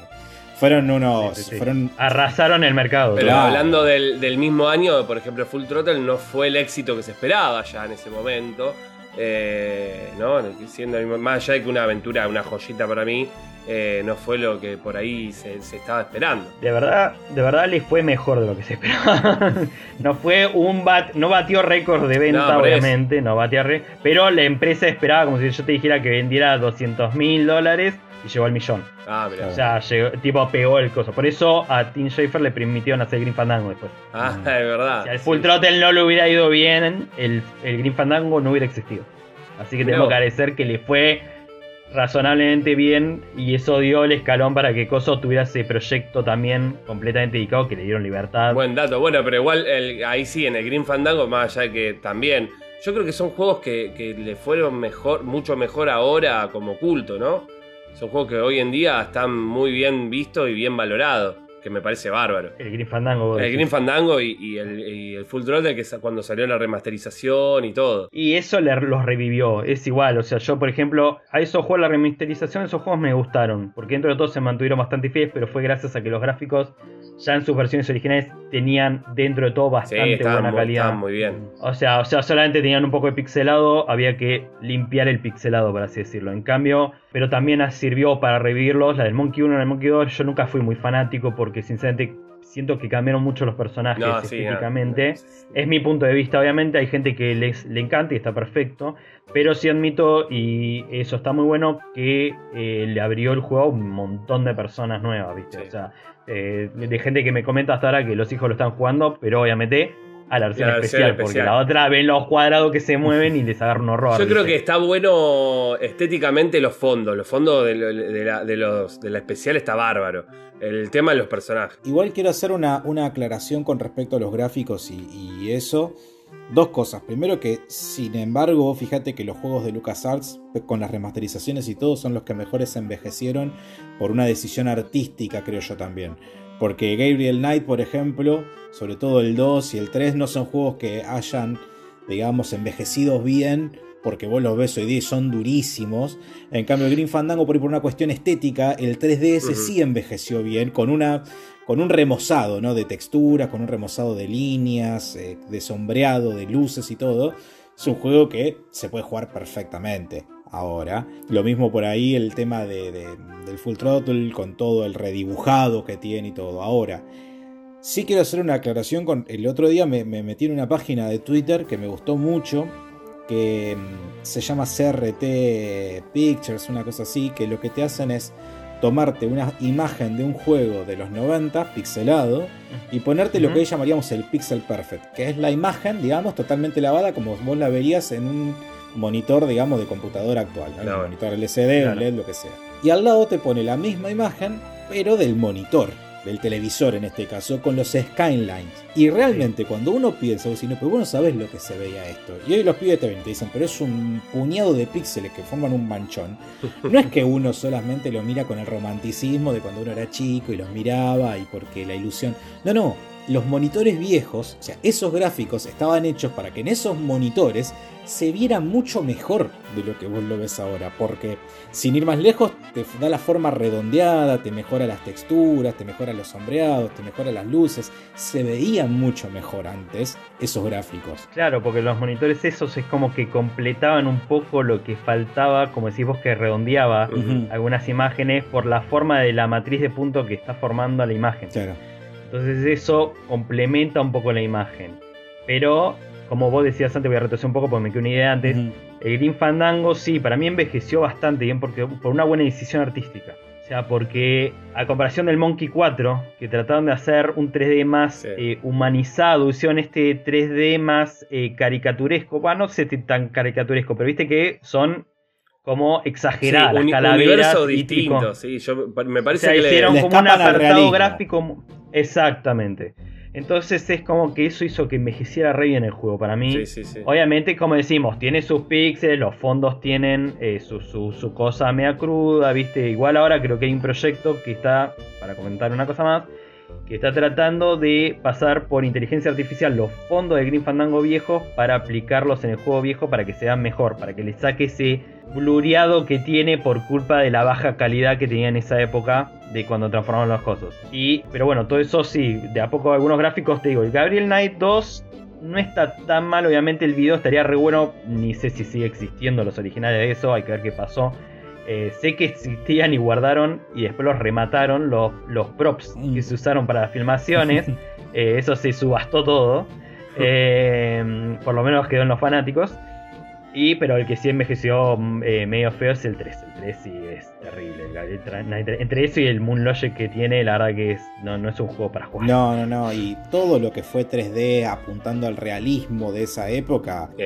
fueron unos. Fueron... Arrasaron el mercado. Pero hablando del, mismo año, por ejemplo, Full Throttle no fue el éxito que se esperaba ya en ese momento. Eh, ¿no? Siendo más allá de que una aventura, una joyita para mí, eh, no fue lo que por ahí se, estaba esperando. De verdad, de verdad le fue mejor de lo que se esperaba. no fue un bat, no batió récord de venta, obviamente, no batió pero la empresa esperaba como si yo te dijera que vendiera 200 mil dólares y llegó al millón. Ah, mira. O sea, llegó, tipo pegó el coso. Por eso a Tim Schafer le permitieron hacer Green Fandango después. Ah, es verdad. Si al Full Throttle no le hubiera ido bien, el, el Green Fandango no hubiera existido. Así que tengo que agradecer que le fue razonablemente bien y eso dio el escalón para que Coso tuviera ese proyecto también completamente dedicado que le dieron libertad. Buen dato, bueno, pero igual ahí sí, en el Green Fandango, más allá de que también, yo creo que son juegos que, que le fueron mejor, mucho mejor ahora como culto, ¿no? Son juegos que hoy en día están muy bien vistos y bien valorados, que me parece bárbaro. El Green Fandango. El Green Fandango y, el, Full Throttle, que es cuando salió la remasterización y todo. Y eso los revivió, es igual. O sea, yo, por ejemplo, a esos juegos, la remasterización, esos juegos me gustaron. Porque dentro de todo se mantuvieron bastante fieles, pero fue gracias a que los gráficos ya en sus versiones originales tenían dentro de todo bastante buena calidad. muy bien. O sea, o sea, solamente tenían un poco de pixelado, había que limpiar el pixelado, por así decirlo. En cambio, pero también sirvió para revivirlos. La del Monkey 1 y el Monkey 2, yo nunca fui muy fanático porque sinceramente siento que cambiaron mucho los personajes específicamente. Es mi punto de vista, obviamente. Hay gente que les, le encanta y está perfecto. Pero sí admito, y eso está muy bueno, que eh, le abrió el juego a un montón de personas nuevas, ¿viste? O sea, eh, de gente que me comenta hasta ahora que los hijos lo están jugando, pero obviamente a la versión, especial, porque la otra ven los cuadrados que se mueven y les agarra un horror. Yo creo que está bueno estéticamente los fondos, los fondos de, la, de, los, de la especial está bárbaro. El tema de los personajes. Igual quiero hacer una, una aclaración con respecto a los gráficos y, eso. Dos cosas. Primero que, sin embargo, fíjate que los juegos de LucasArts, con las remasterizaciones y todo, son los que mejores envejecieron por una decisión artística, creo yo también. Porque Gabriel Knight, por ejemplo, sobre todo el 2 y el 3, no son juegos que hayan, digamos, envejecido bien, porque vos los ves hoy día y son durísimos. En cambio, el Green Fandango, por, por una cuestión estética, el 3DS sí envejeció bien, con, una, con un remozado ¿no? de texturas, con un remozado de líneas, eh, de sombreado, de luces y todo. Es un juego que se puede jugar perfectamente ahora. Lo mismo por ahí el tema de, del Full Throttle con todo el redibujado que tiene y todo. Ahora, sí quiero hacer una aclaración con... El otro día me, metí en una página de Twitter que me gustó mucho, que mm, se llama CRT Pictures, una cosa así, que lo que te hacen es tomarte una imagen de un juego de los 90 pixelado y ponerte lo que hoy llamaríamos el pixel perfect, que es la imagen, digamos, totalmente lavada como vos la verías en un monitor, digamos, de computadora actual, ¿no? monitor LCD, LED, lo que sea. Y al lado te pone la misma imagen, pero del monitor, del televisor en este caso, con los skylines. Y realmente cuando uno piensa, vos no, pero vos no sabés lo que se veía esto. Y hoy los pibes te, te dicen, pero es un puñado de píxeles que forman un manchón. No es que uno solamente lo mira con el romanticismo de cuando uno era chico y los miraba y porque la ilusión. No, no, los monitores viejos, o sea, esos gráficos estaban hechos para que en esos monitores se viera mucho mejor de lo que vos lo ves ahora, porque sin ir más lejos te da la forma redondeada, te mejora las texturas, te mejora los sombreados, te mejora las luces, se veían mucho mejor antes esos gráficos. Claro, porque los monitores esos es como que completaban un poco lo que faltaba, como decís vos que redondeaba algunas imágenes por la forma de la matriz de punto que está formando la imagen. Claro. Entonces eso complementa un poco la imagen. Pero, como vos decías antes, voy a retroceder un poco porque me quedé una idea antes. El Green Fandango sí, para mí envejeció bastante bien porque, por una buena decisión artística. O sea, porque a comparación del Monkey 4, que trataron de hacer un 3D más eh, humanizado, hicieron este 3D más eh, caricaturesco. Bueno, no sé si tan caricaturesco, pero viste que son como exageradas las calaveras. Un universo distinto, sí. Yo, me parece que hicieron como un apartado gráfico Exactamente. Entonces es como que eso hizo que envejeciera re bien el juego para mí. Sí, sí, sí. Obviamente, como decimos, tiene sus píxeles, los fondos tienen eh, su, su- su cosa media cruda, ¿viste? Igual ahora creo que hay un proyecto que está, para comentar una cosa más, que está tratando de pasar por inteligencia artificial los fondos de Green Fandango viejos para aplicarlos en el juego viejo para que sean mejor, para que le saque ese blureado que tiene por culpa de la baja calidad que tenía en esa época de cuando transformaron las cosas. Y, pero bueno, todo eso sí, de a poco algunos gráficos te digo, el Gabriel Knight 2 no está tan mal, obviamente el video estaría re bueno, ni sé si sigue existiendo los originales de eso, hay que ver qué pasó. Eh, sé que existían y guardaron y después los remataron los, los props Mm. que se usaron para las filmaciones. Eh, eso se subastó todo. Eh, por lo menos quedó en los fanáticos. Y, pero el que sí envejeció mm, eh, medio feo es el 3. El 3 sí es terrible. el Gabriel Tra- Knight 3. Entre eso y el Moon Logic que tiene, la verdad que es, no, no es un juego para jugar. No, no, no. Y todo lo que fue 3D apuntando al realismo de esa época. Sí,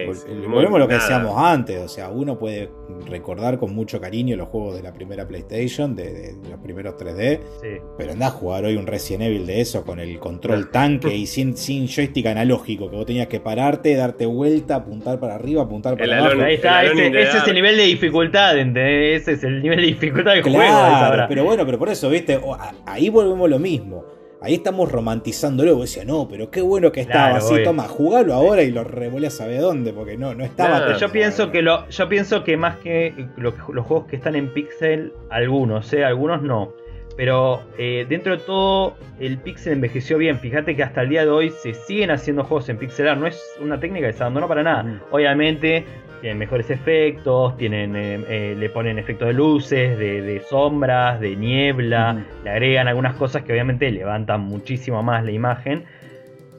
volvemos a lo que nada. decíamos antes. O sea, uno puede recordar con mucho cariño los juegos de la primera PlayStation, de, de los primeros 3D. Sí. Pero andá a jugar hoy un Resident Evil de eso con el control tanque y sin, sin joystick analógico, que vos tenías que pararte, darte vuelta, apuntar para arriba, apuntar para El Alone- Ahí está, ese, es el nivel de dificultad, ¿entendés? Ese es el nivel de dificultad del juego. Claro, ahora. pero bueno, pero por eso, viste, ahí volvemos lo mismo. Ahí estamos romantizándolo. Vos decías, no, pero qué bueno que estaba Claro, así. obvio. Toma, jugalo ahora y lo revolé a saber dónde, porque no, no estaba Claro. tan Yo pienso que lo, yo pienso que más que lo- los juegos que están en pixel, algunos, ¿eh? algunos no. Pero eh, dentro de todo, el pixel envejeció bien. Fíjate que hasta el día de hoy se siguen haciendo juegos en pixel art. No es una técnica que se abandonó para nada. Obviamente, tienen mejores efectos, tienen, eh, eh, le ponen efectos de luces, de, de sombras, de niebla. Le agregan algunas cosas que obviamente levantan muchísimo más la imagen.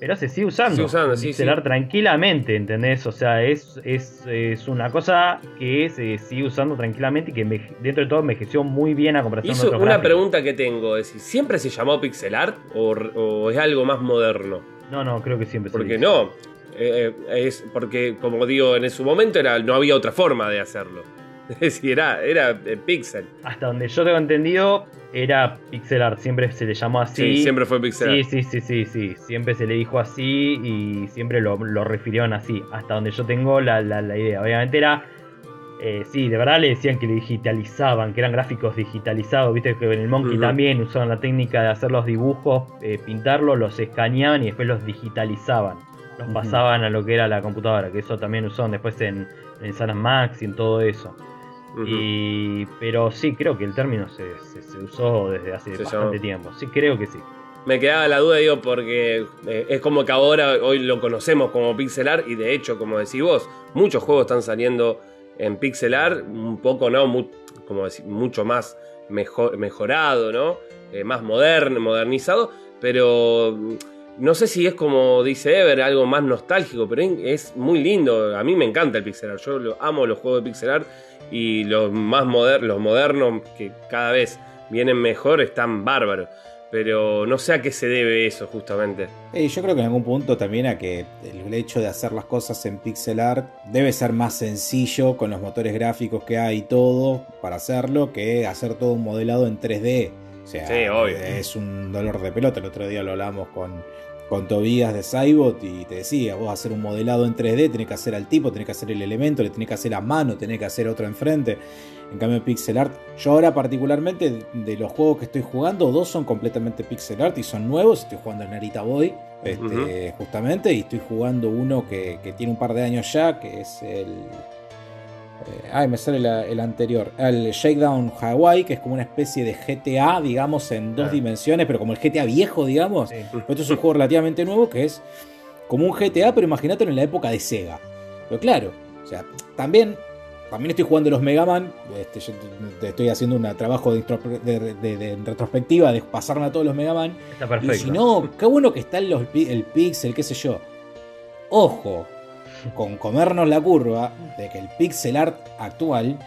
Pero se sigue usando. Sigue sí, sí. art tranquilamente, ¿entendés? O sea, es, es, es una cosa que se sigue usando tranquilamente y que dentro de todo envejeció muy bien a comparación Hizo de otros una gráficos. pregunta que tengo, es si siempre se llamó pixel art o, o es algo más moderno. No, no, creo que siempre se Porque hizo. no, eh, es porque como digo, en su momento era, no había otra forma de hacerlo. Decir, era, era eh, pixel. Hasta donde yo tengo entendido, era pixel art. Siempre se le llamó así. Sí, siempre fue pixel Sí, art. sí, sí, sí, sí. Siempre se le dijo así y siempre lo, lo refirieron así. Hasta donde yo tengo la, la- la idea. Obviamente era. eh, sí, de verdad le decían que le digitalizaban, que eran gráficos digitalizados. Viste que en el Monkey también usaban la técnica de hacer los dibujos, eh, pintarlos, los escaneaban y después los digitalizaban. Los pasaban a lo que era la computadora, que eso también usaron después en, en Sanas Max y en todo eso. Y, pero sí, creo que el término se, se- se usó desde hace Se bastante llamó. tiempo. Sí, creo que sí. Me quedaba la duda, digo, porque eh, es como que ahora hoy lo conocemos como pixel art y de hecho, como decís vos, muchos juegos están saliendo en pixel art, un poco, ¿no? Como decir, mucho más mejor, mejorado, ¿no? Eh, más moderno, modernizado, pero no sé si es como dice Ever, algo más nostálgico, pero es muy lindo. A mí me encanta el pixel art, yo lo, amo los juegos de pixel art y los más modernos, los modernos que cada vez vienen mejor están bárbaros. Pero no sé a qué se debe eso justamente. Yo creo que en algún punto también a que el hecho de hacer las cosas en pixel art debe ser más sencillo con los motores gráficos que hay y todo para hacerlo que hacer todo un modelado en 3D. O sea, Sí, obvio. es un dolor de pelota. El otro día lo hablamos con, con Tobías de Cybot y te decía, vos hacer un modelado en 3D, tenés que hacer al tipo, tenés que hacer el elemento, le tenés que hacer a mano, tenés que hacer otro enfrente. En cambio, pixel art, yo ahora particularmente de- los juegos que estoy jugando, dos son completamente pixel art y son nuevos. Estoy jugando el Narita Boy, este, justamente, y estoy jugando uno que, que tiene un par de años ya, que es el... eh, ay, me sale la- el anterior. El Shakedown Hawaii, que es como una especie de GTA, digamos, en dos Ah. dimensiones, pero como el GTA viejo, digamos. Sí. Pero esto es un juego relativamente nuevo que es como un GTA, pero imagínatelo en la época de Sega. Pero claro, o sea, también, también estoy jugando los Mega Man. Este, yo estoy haciendo un trabajo de, instro- de- de- de retrospectiva de pasarme a todos los Mega Man. Está Y perfecto. si no, qué bueno que está los, el pixel, qué sé yo. Ojo, con comernos la curva de que el pixel art actual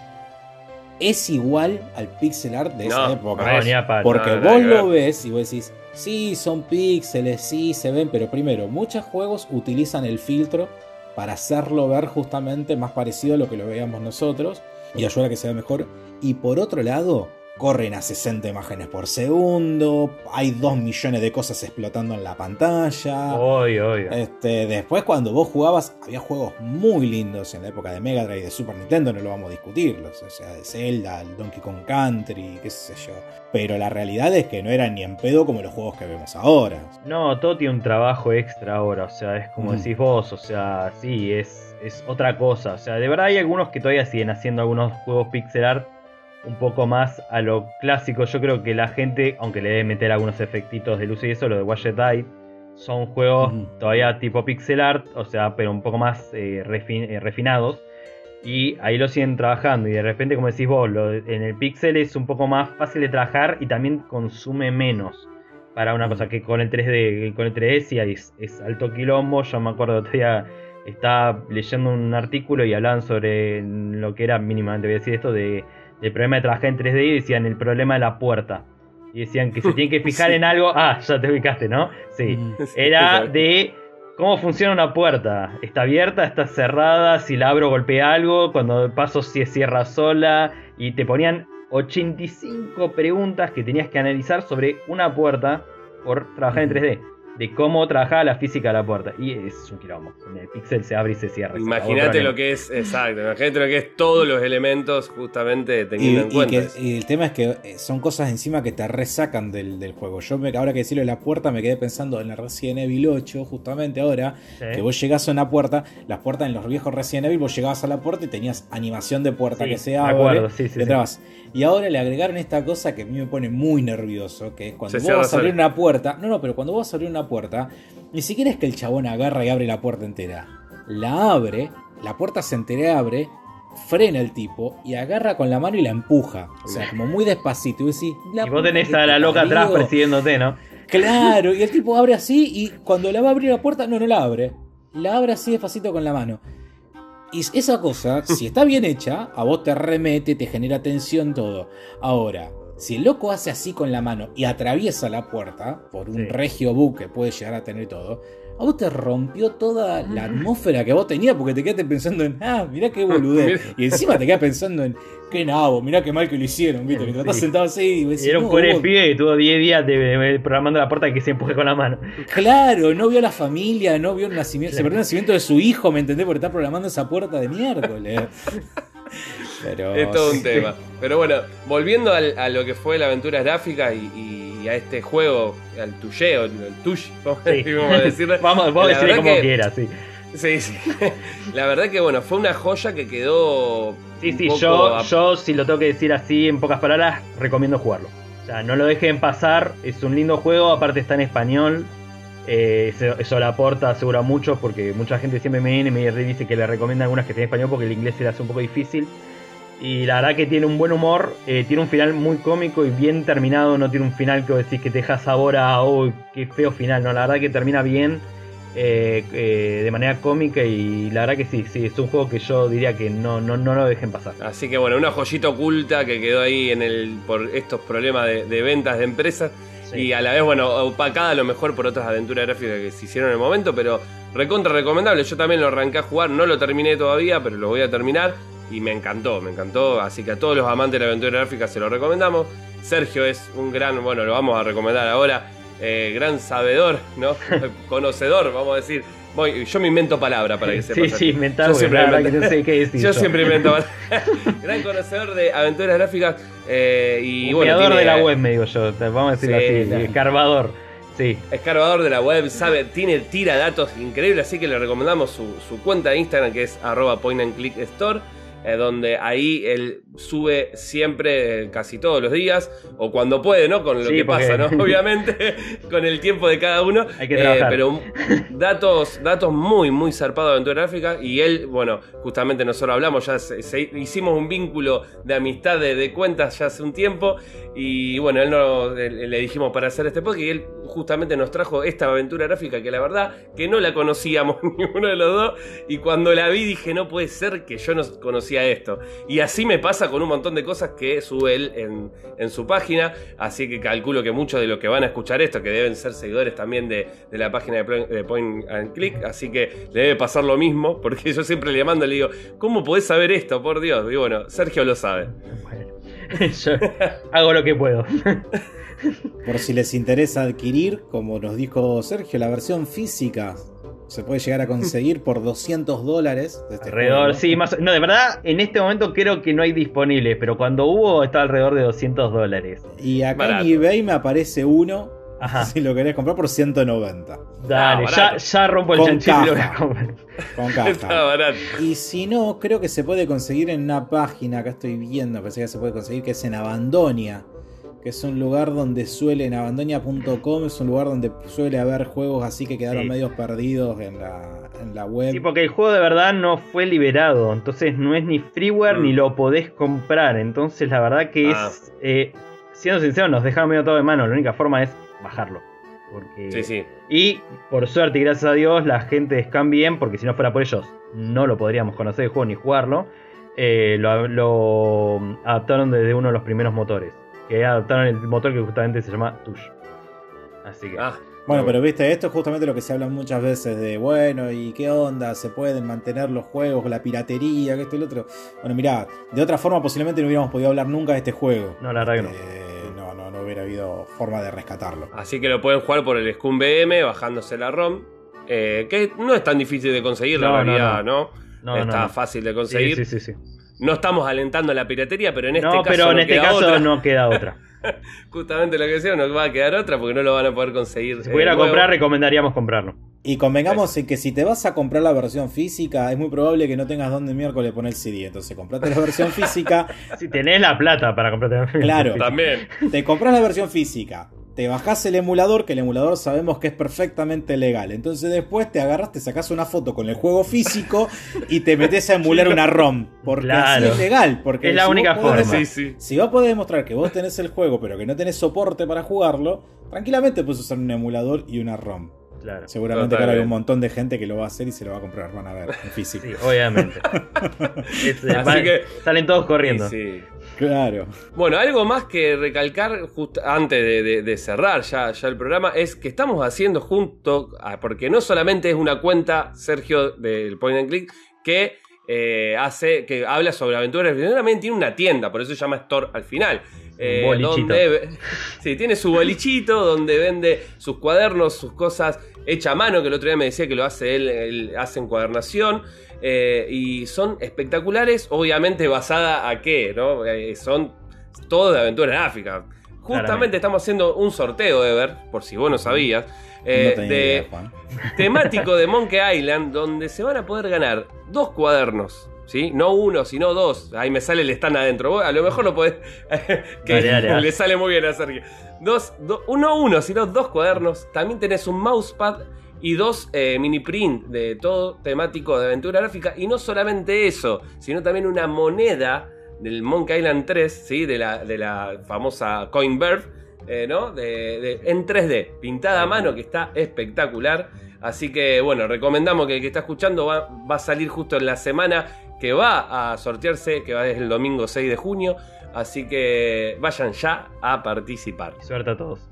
es igual al pixel art de esa No, época. No. Porque No, vos lo ves y vos decís, sí, son píxeles, sí, se ven, pero primero, muchos juegos utilizan el filtro para hacerlo ver justamente más parecido a lo que lo veíamos nosotros y ayuda a que sea mejor. Y por otro lado, corren a 60 imágenes por segundo, hay 2 millones de cosas explotando en la pantalla. Obvio, obvio. Este, después cuando vos jugabas, había juegos muy lindos en la época de Mega Drive y de Super Nintendo, no lo vamos a discutir, o sea, de Zelda, el Donkey Kong Country, qué sé yo. Pero la realidad es que no eran ni en pedo como los juegos que vemos ahora. No, todo tiene un trabajo extra ahora, o sea, es como Mm. decís vos, o sea, sí, es, es otra cosa. O sea, de verdad hay algunos que todavía siguen haciendo algunos juegos pixel art un poco más a lo clásico. Yo creo que la gente, aunque le debe meter algunos efectitos de luz y eso, lo de Watchet Eye, son juegos todavía tipo pixel art, o sea, pero un poco más eh, refin- eh, refinados. Y ahí lo siguen trabajando. Y de repente, como decís vos, lo en el pixel es un poco más fácil de trabajar y también consume menos. Para una cosa que con el 3D, con el 3D sí es, es alto quilombo. Yo me acuerdo otro día estaba leyendo un artículo y hablaban sobre lo que era mínimamente, voy a decir esto, de, del problema de trabajar en 3D y decían el problema de la puerta. Y decían que se tienen que fijar Sí. en algo. Ah, ya te ubicaste, ¿no? Sí. Mm. Era Exacto. de cómo funciona una puerta. ¿Está abierta? ¿Está cerrada? Si la abro golpea algo. Cuando paso si cierra sola. Y te ponían 85 preguntas que tenías que analizar sobre una puerta por trabajar en 3D. De cómo trabajaba la física de la puerta. Y es un quilombo. El pixel se abre y se cierra. Imagínate lo que es, exacto, imagínate lo que es todos los elementos justamente Y, teniendo en y cuenta. que- y el tema es que eh, son cosas encima que te resacan del, del juego. Yo me, ahora que decirlo de la puerta me quedé pensando en la Resident Evil 8, justamente ahora, que vos llegás a una puerta, las puertas en los viejos Resident Evil, vos llegabas a la puerta y tenías animación de puerta Sí, que se abre, acuerdo, sí, sí, sí. Y ahora le agregaron esta cosa que a mí me pone muy nervioso, que es cuando Se vos vas a abrir una puerta, no, no, pero cuando vos vas a abrir una puerta, ni siquiera es que el chabón agarra y abre la puerta entera. La abre, la puerta se entera abre, frena el tipo y agarra con la mano y la empuja. O sea, como muy despacito. Y, decís, Y vos tenés a la loca atrás persiguiéndote, ¿no? Claro, y el tipo abre así y cuando la va a abrir la puerta, no, no la abre. La abre así despacito con la mano. Y esa cosa, si está bien hecha, a vos te remete, te genera tensión, todo. Ahora, si el loco hace así con la mano y atraviesa la puerta, por un Sí. regio bug que puede llegar a tener todo, a vos te rompió toda la atmósfera que vos tenías porque te quedaste pensando en, ah, mirá qué boludez. y encima te quedas pensando en, qué nabo, mirá qué mal que lo hicieron, viste, que te estás Sí. sentado así y decís, Y era un "No, pobre pibe que tuvo 10 días de, de- programando la puerta que se empuje con la mano. Claro, no vio a la familia, no vio el nacimiento, se perdió el nacimiento de su hijo, ¿me entendés? Porque está programando esa puerta de miércoles. Pero Es todo un tema. Pero bueno, volviendo al- a lo que fue la aventura gráfica y, y a este juego, al tuye o el tush, vamos a Sí. decirle. Vamos, vos decirle como que- quieras, sí. Sí, sí. La verdad que bueno, fue una joya que quedó. Sí, sí, yo, a- yo, si lo tengo que decir así en pocas palabras, recomiendo jugarlo. O sea, no lo dejen pasar, es un lindo juego, aparte está en español. Eh, eso, eso le aporta, asegura mucho, porque mucha gente siempre me viene y me dice que le recomienda algunas que estén en español porque el inglés se le hace un poco difícil. Y la verdad que tiene un buen humor, eh, tiene un final muy cómico y bien terminado, no tiene un final que decís que te deja sabor a, oh, qué feo final, no, la verdad que termina bien, eh, eh, de manera cómica y la verdad que sí, sí, es un juego que yo diría que no, no, no lo dejen pasar. Así que bueno, una joyita oculta que quedó ahí en el por estos problemas de ventas de empresas Y a la vez, bueno, opacada a lo mejor por otras aventuras gráficas que se hicieron en el momento, pero recontra recomendable. Yo también lo arranqué a jugar, no lo terminé todavía, pero lo voy a terminar y me encantó, me encantó. Así que a todos los amantes de la aventura gráfica se lo recomendamos. Sergio es un gran, bueno, lo vamos a recomendar ahora, eh, gran sabedor, ¿no? Conocedor, vamos a decir. Voy- yo me invento palabra para que Sí, sepas. sí, inventar, Yo porque siempre la invento- que no sé qué decir. Yo siempre invento Gran conocedor de aventuras gráficas eh, y Un bueno. creador tiene- de la web, me digo yo. Vamos a decirlo Sí, así. claro. Escarbador. Sí. Escarbador de la web, sabe, tiene tira datos increíbles, así que le recomendamos su, su cuenta de Instagram que es arroba point and click store, eh, donde ahí él sube siempre, eh, casi todos los días, o cuando puede, ¿no? Con lo Sí, que porque- pasa, ¿no? Obviamente, con el tiempo de cada uno. Hay que Eh, trabajar. pero datos, datos muy, muy zarpados de aventura gráfica. Y él, bueno, justamente nosotros hablamos, ya se- se- hicimos un vínculo de amistad de, de cuentas ya hace un tiempo. Y bueno, él no, le, le dijimos para hacer este podcast y él justamente nos trajo esta aventura gráfica que la verdad que no la conocíamos ninguno de los dos. Y cuando la vi dije, no puede ser que yo no conocía esto. Y así me pasa con un montón de cosas que sube él en, en su página. Así que calculo que muchos de los que van a escuchar esto, que deben ser seguidores también de, de la página de Point, de Point and Click, así que le debe pasar lo mismo, porque yo siempre le mando y le digo, ¿cómo podés saber esto? Por Dios. Y bueno, Sergio lo sabe. Bueno. Yo hago lo que puedo. Por si les interesa adquirir, como nos dijo Sergio, la versión física se puede llegar a conseguir por 200 dólares. De este alrededor, juego. sí, más. No, de verdad, en este momento creo que no hay disponibles, pero cuando hubo estaba alrededor de 200 dólares. Y acá Barato. en eBay me aparece uno, Ajá. si lo querés comprar, por 190. Dale, Ah, ya, ya rompo el Con chanchito y lo voy a comprar. Con Está caja. barato. Y si no, creo que se puede conseguir en una página, acá estoy viendo, pensé que se puede conseguir, que es en Abandonia. Que es un lugar donde suele, en abandonia.com, es un lugar donde suele haber juegos así que quedaron Sí. medios perdidos en la, en la web. Sí, porque el juego de verdad no fue liberado, entonces no es ni freeware Mm. ni lo podés comprar. Entonces la verdad que Ah. es, eh, siendo sincero, nos dejaron medio todo de mano. La única forma es bajarlo. Porque... Sí, sí. Y por suerte y gracias a Dios la gente de Scan bien, porque si no fuera por ellos no lo podríamos conocer el juego ni jugarlo. eh, lo, lo adaptaron desde uno de los primeros motores. Que adaptaron el motor que justamente se llama Tush. Así que... Ah, Bueno, pero viste, esto es justamente lo que se habla muchas veces de, bueno, ¿y qué onda? ¿Se pueden mantener los juegos, la piratería, que esto y lo otro? Bueno, mirá, de otra forma posiblemente no hubiéramos podido hablar nunca de este juego. No, la verdad que no. Eh, no, no, no hubiera habido forma de rescatarlo. Así que lo pueden jugar por el Scum BM, bajándose la ROM. eh, que no es tan difícil de conseguir, la No, no, realidad, ¿no? No, Está no, no. fácil de Sí, conseguir. sí, sí, sí. No estamos alentando la piratería, pero en este no, caso. pero no en este queda caso otra. no queda otra. Justamente lo que decía, no va a quedar otra porque no lo van a poder conseguir. Si eh, pudiera nuevo. comprar, recomendaríamos comprarlo. Y convengamos en que si te vas a comprar la versión física, es muy probable que no tengas donde miércoles poner el CD. Entonces, comprate la versión física. Si tenés la plata para comprarte Claro. También. Te compras la versión física. Te bajás el emulador, que el emulador sabemos que es perfectamente legal. Entonces después te agarras, te sacas una foto con el juego físico y te metes a emular una ROM. Porque Claro. así es legal. Porque Es la si única podés- forma. Sí, sí. Si vos podés demostrar que vos tenés el juego, pero que no tenés soporte para jugarlo, tranquilamente puedes usar un emulador y una ROM. Claro. Seguramente que ahora hay un montón de gente que lo va a hacer y se lo va a comprar, van a ver, en físico. Sí, obviamente. Es, Así va- que- Salen todos corriendo. Sí, sí. Claro. Bueno, algo más que recalcar antes de, cerrar ya, ya el programa es que estamos haciendo junto, a- porque no solamente es una cuenta, Sergio, del Point and Click, que eh, hace, que habla sobre aventuras, también tiene una tienda, por eso se llama Store al final. Eh, bolichito. donde, sí, tiene su bolichito donde vende sus cuadernos, sus cosas hechas a mano, que el otro día me decía que lo hace él, él hace encuadernación. eh, y son espectaculares, obviamente basada a qué, ¿no? Eh, son todo de aventura gráfica. Justamente Claramente. estamos haciendo un sorteo, Ever, por si vos no sabías, eh, no de idea, temático de Monkey Island, donde se van a poder ganar dos cuadernos. ¿Sí? No uno, sino dos. Ahí me sale el stand adentro. Vos a lo mejor lo podés. que Dale, dale, dale. le sale muy bien a Sergio. Dos, do- uno uno, sino dos cuadernos. También tenés un mousepad y dos eh, mini print de todo temático de aventura gráfica. Y no solamente eso, sino también una moneda del Monkey Island 3, ¿sí? de, la, de la famosa Coinbird, eh, ¿no? De, de- en 3D, pintada a mano, que está espectacular. Así que bueno, recomendamos que el que está escuchando va, va a salir justo en la semana que va a sortearse, que va desde el domingo 6 de junio. Así que vayan ya a participar. Suerte a todos.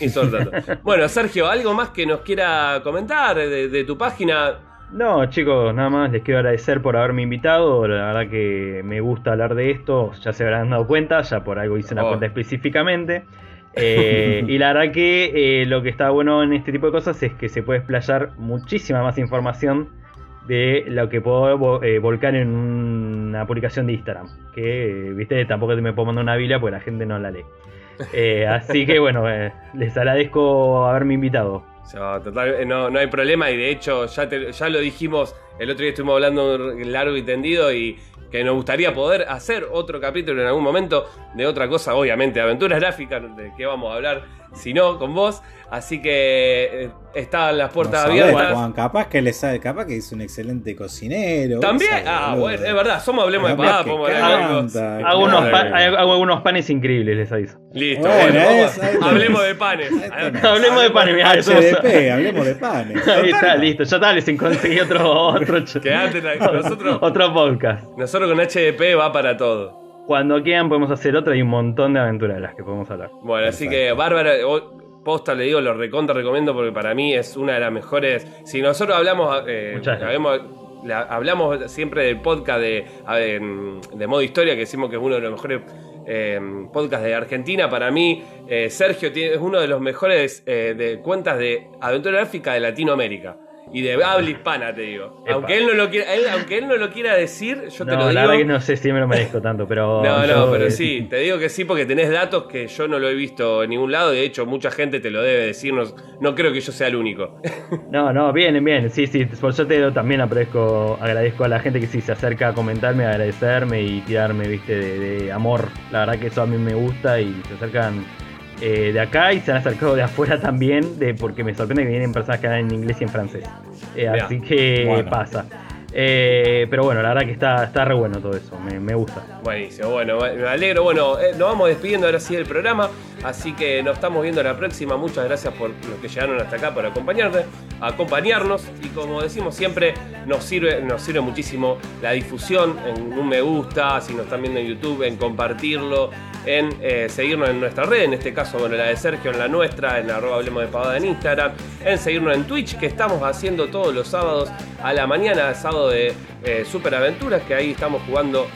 Y bueno, Sergio, ¿algo más que nos quiera comentar de, de tu página? No, chicos, nada más les quiero agradecer por haberme invitado. La verdad que me gusta hablar de esto. Ya se habrán dado cuenta, ya por algo hice una Oh. cuenta específicamente. Eh, y la verdad que eh, lo que está bueno en este tipo de cosas es que se puede explayar muchísima más información de lo que puedo eh, volcar en una publicación de Instagram. Que, eh, viste, tampoco me puedo mandar una Biblia porque la gente no la lee. Eh, así que bueno, eh, les agradezco haberme invitado. No, total, eh, no, no hay problema y de hecho ya, te- ya lo dijimos, el otro día estuvimos hablando largo y tendido y que nos gustaría poder hacer otro capítulo en algún momento de otra cosa, obviamente, de aventuras gráficas, de qué vamos a hablar, si no, con vos. Así que eh, están las puertas No sabés, abiertas. Juan, capaz que le sabe, capaz que es un excelente cocinero. También, sabés, ah, boludo. bueno, es verdad, somos Hablemos de que podemos hablar Hago unos, hago algunos panes increíbles, les aviso. Listo, Bueno, es- hablemos de panes. Hablemos de panes, mirá, HDP, hablemos de panes. Ahí está, listo. Ya está, les conseguí otro, otro, nosotros, otro podcast. nosotros con HDP va para todo. Cuando quieran podemos hacer otra y un montón de aventuras de las que podemos hablar. Bueno, así que Bárbara, posta le digo, lo recontra recomiendo porque para mí es una de las mejores. Si nosotros hablamos, eh, habemos- hablamos siempre del podcast de, de modo historia, que decimos que es uno de los mejores eh, podcasts de Argentina. Para mí, eh, Sergio tiene, es uno de los mejores de cuentas de aventura gráfica de Latinoamérica y de habla hispana, te digo. Aunque él, no lo quiera, aunque él no lo quiera decir, yo te lo digo. La verdad que no sé si me lo merezco tanto, pero. no, no, pero sí, te digo que sí porque tenés datos que yo no lo he visto en ningún lado. De hecho, mucha gente te lo debe decir. No, creo que yo sea el único. no, no, bien, bien. Sí, sí, por eso te también agradezco, agradezco a la gente que sí se acerca a comentarme, a agradecerme y tirarme, viste, de amor. La verdad que eso a mí me gusta y se acercan eh, de acá y se han acercado de afuera también, de, porque me sorprende que vienen personas que hablan en inglés y en francés. Eh, así que pasa. Eh, pero bueno, la verdad que está, está re bueno todo eso, me, gusta. Buenísimo, bueno, me alegro. Bueno, nos vamos despidiendo ahora sí del programa, así que nos estamos viendo la próxima. Muchas gracias por los que llegaron hasta acá por acompañarnos, acompañarnos. Y como decimos siempre, nos sirve, nos sirve muchísimo la difusión en un me gusta, si nos están viendo en YouTube, en compartirlo, en eh, seguirnos en nuestra red, en este caso, bueno, la de Sergio, en la nuestra, en arroba hablemos de pavada en Instagram, en seguirnos en Twitch, que estamos haciendo todos los sábados a la mañana, sábado de eh, Super Aventuras, que ahí estamos jugando,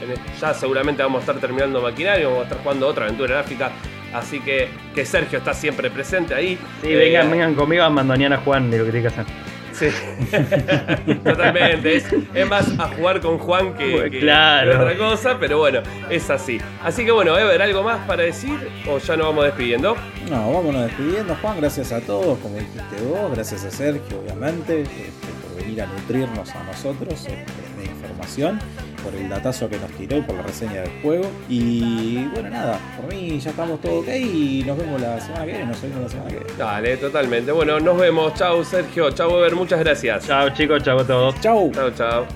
ya seguramente vamos a estar terminando maquinario, vamos a estar jugando otra aventura gráfica. Así que, que Sergio está siempre presente ahí. Sí, vengan, eh, vengan conmigo a mandonear a Juan de lo que tiene que hacer. Sí, totalmente. Es, más a jugar con Juan que, otra cosa, pero bueno, es así. Así que bueno, Ever, ¿algo más para decir o ya nos vamos despidiendo? No, vámonos despidiendo, Juan. Gracias a todos, como dijiste vos. Gracias a Sergio, obviamente, este, por venir a nutrirnos a nosotros este, de información por el datazo que nos tiró y por la reseña del juego. Y bueno, nada, por mí ya estamos todo ok y nos vemos la semana que viene, nos vemos la semana que viene. Dale, totalmente. Bueno, nos vemos. Chau, Sergio. Chau, Ever. Muchas gracias. Chao, chicos. Chau a todos. Chau. Chau, chau.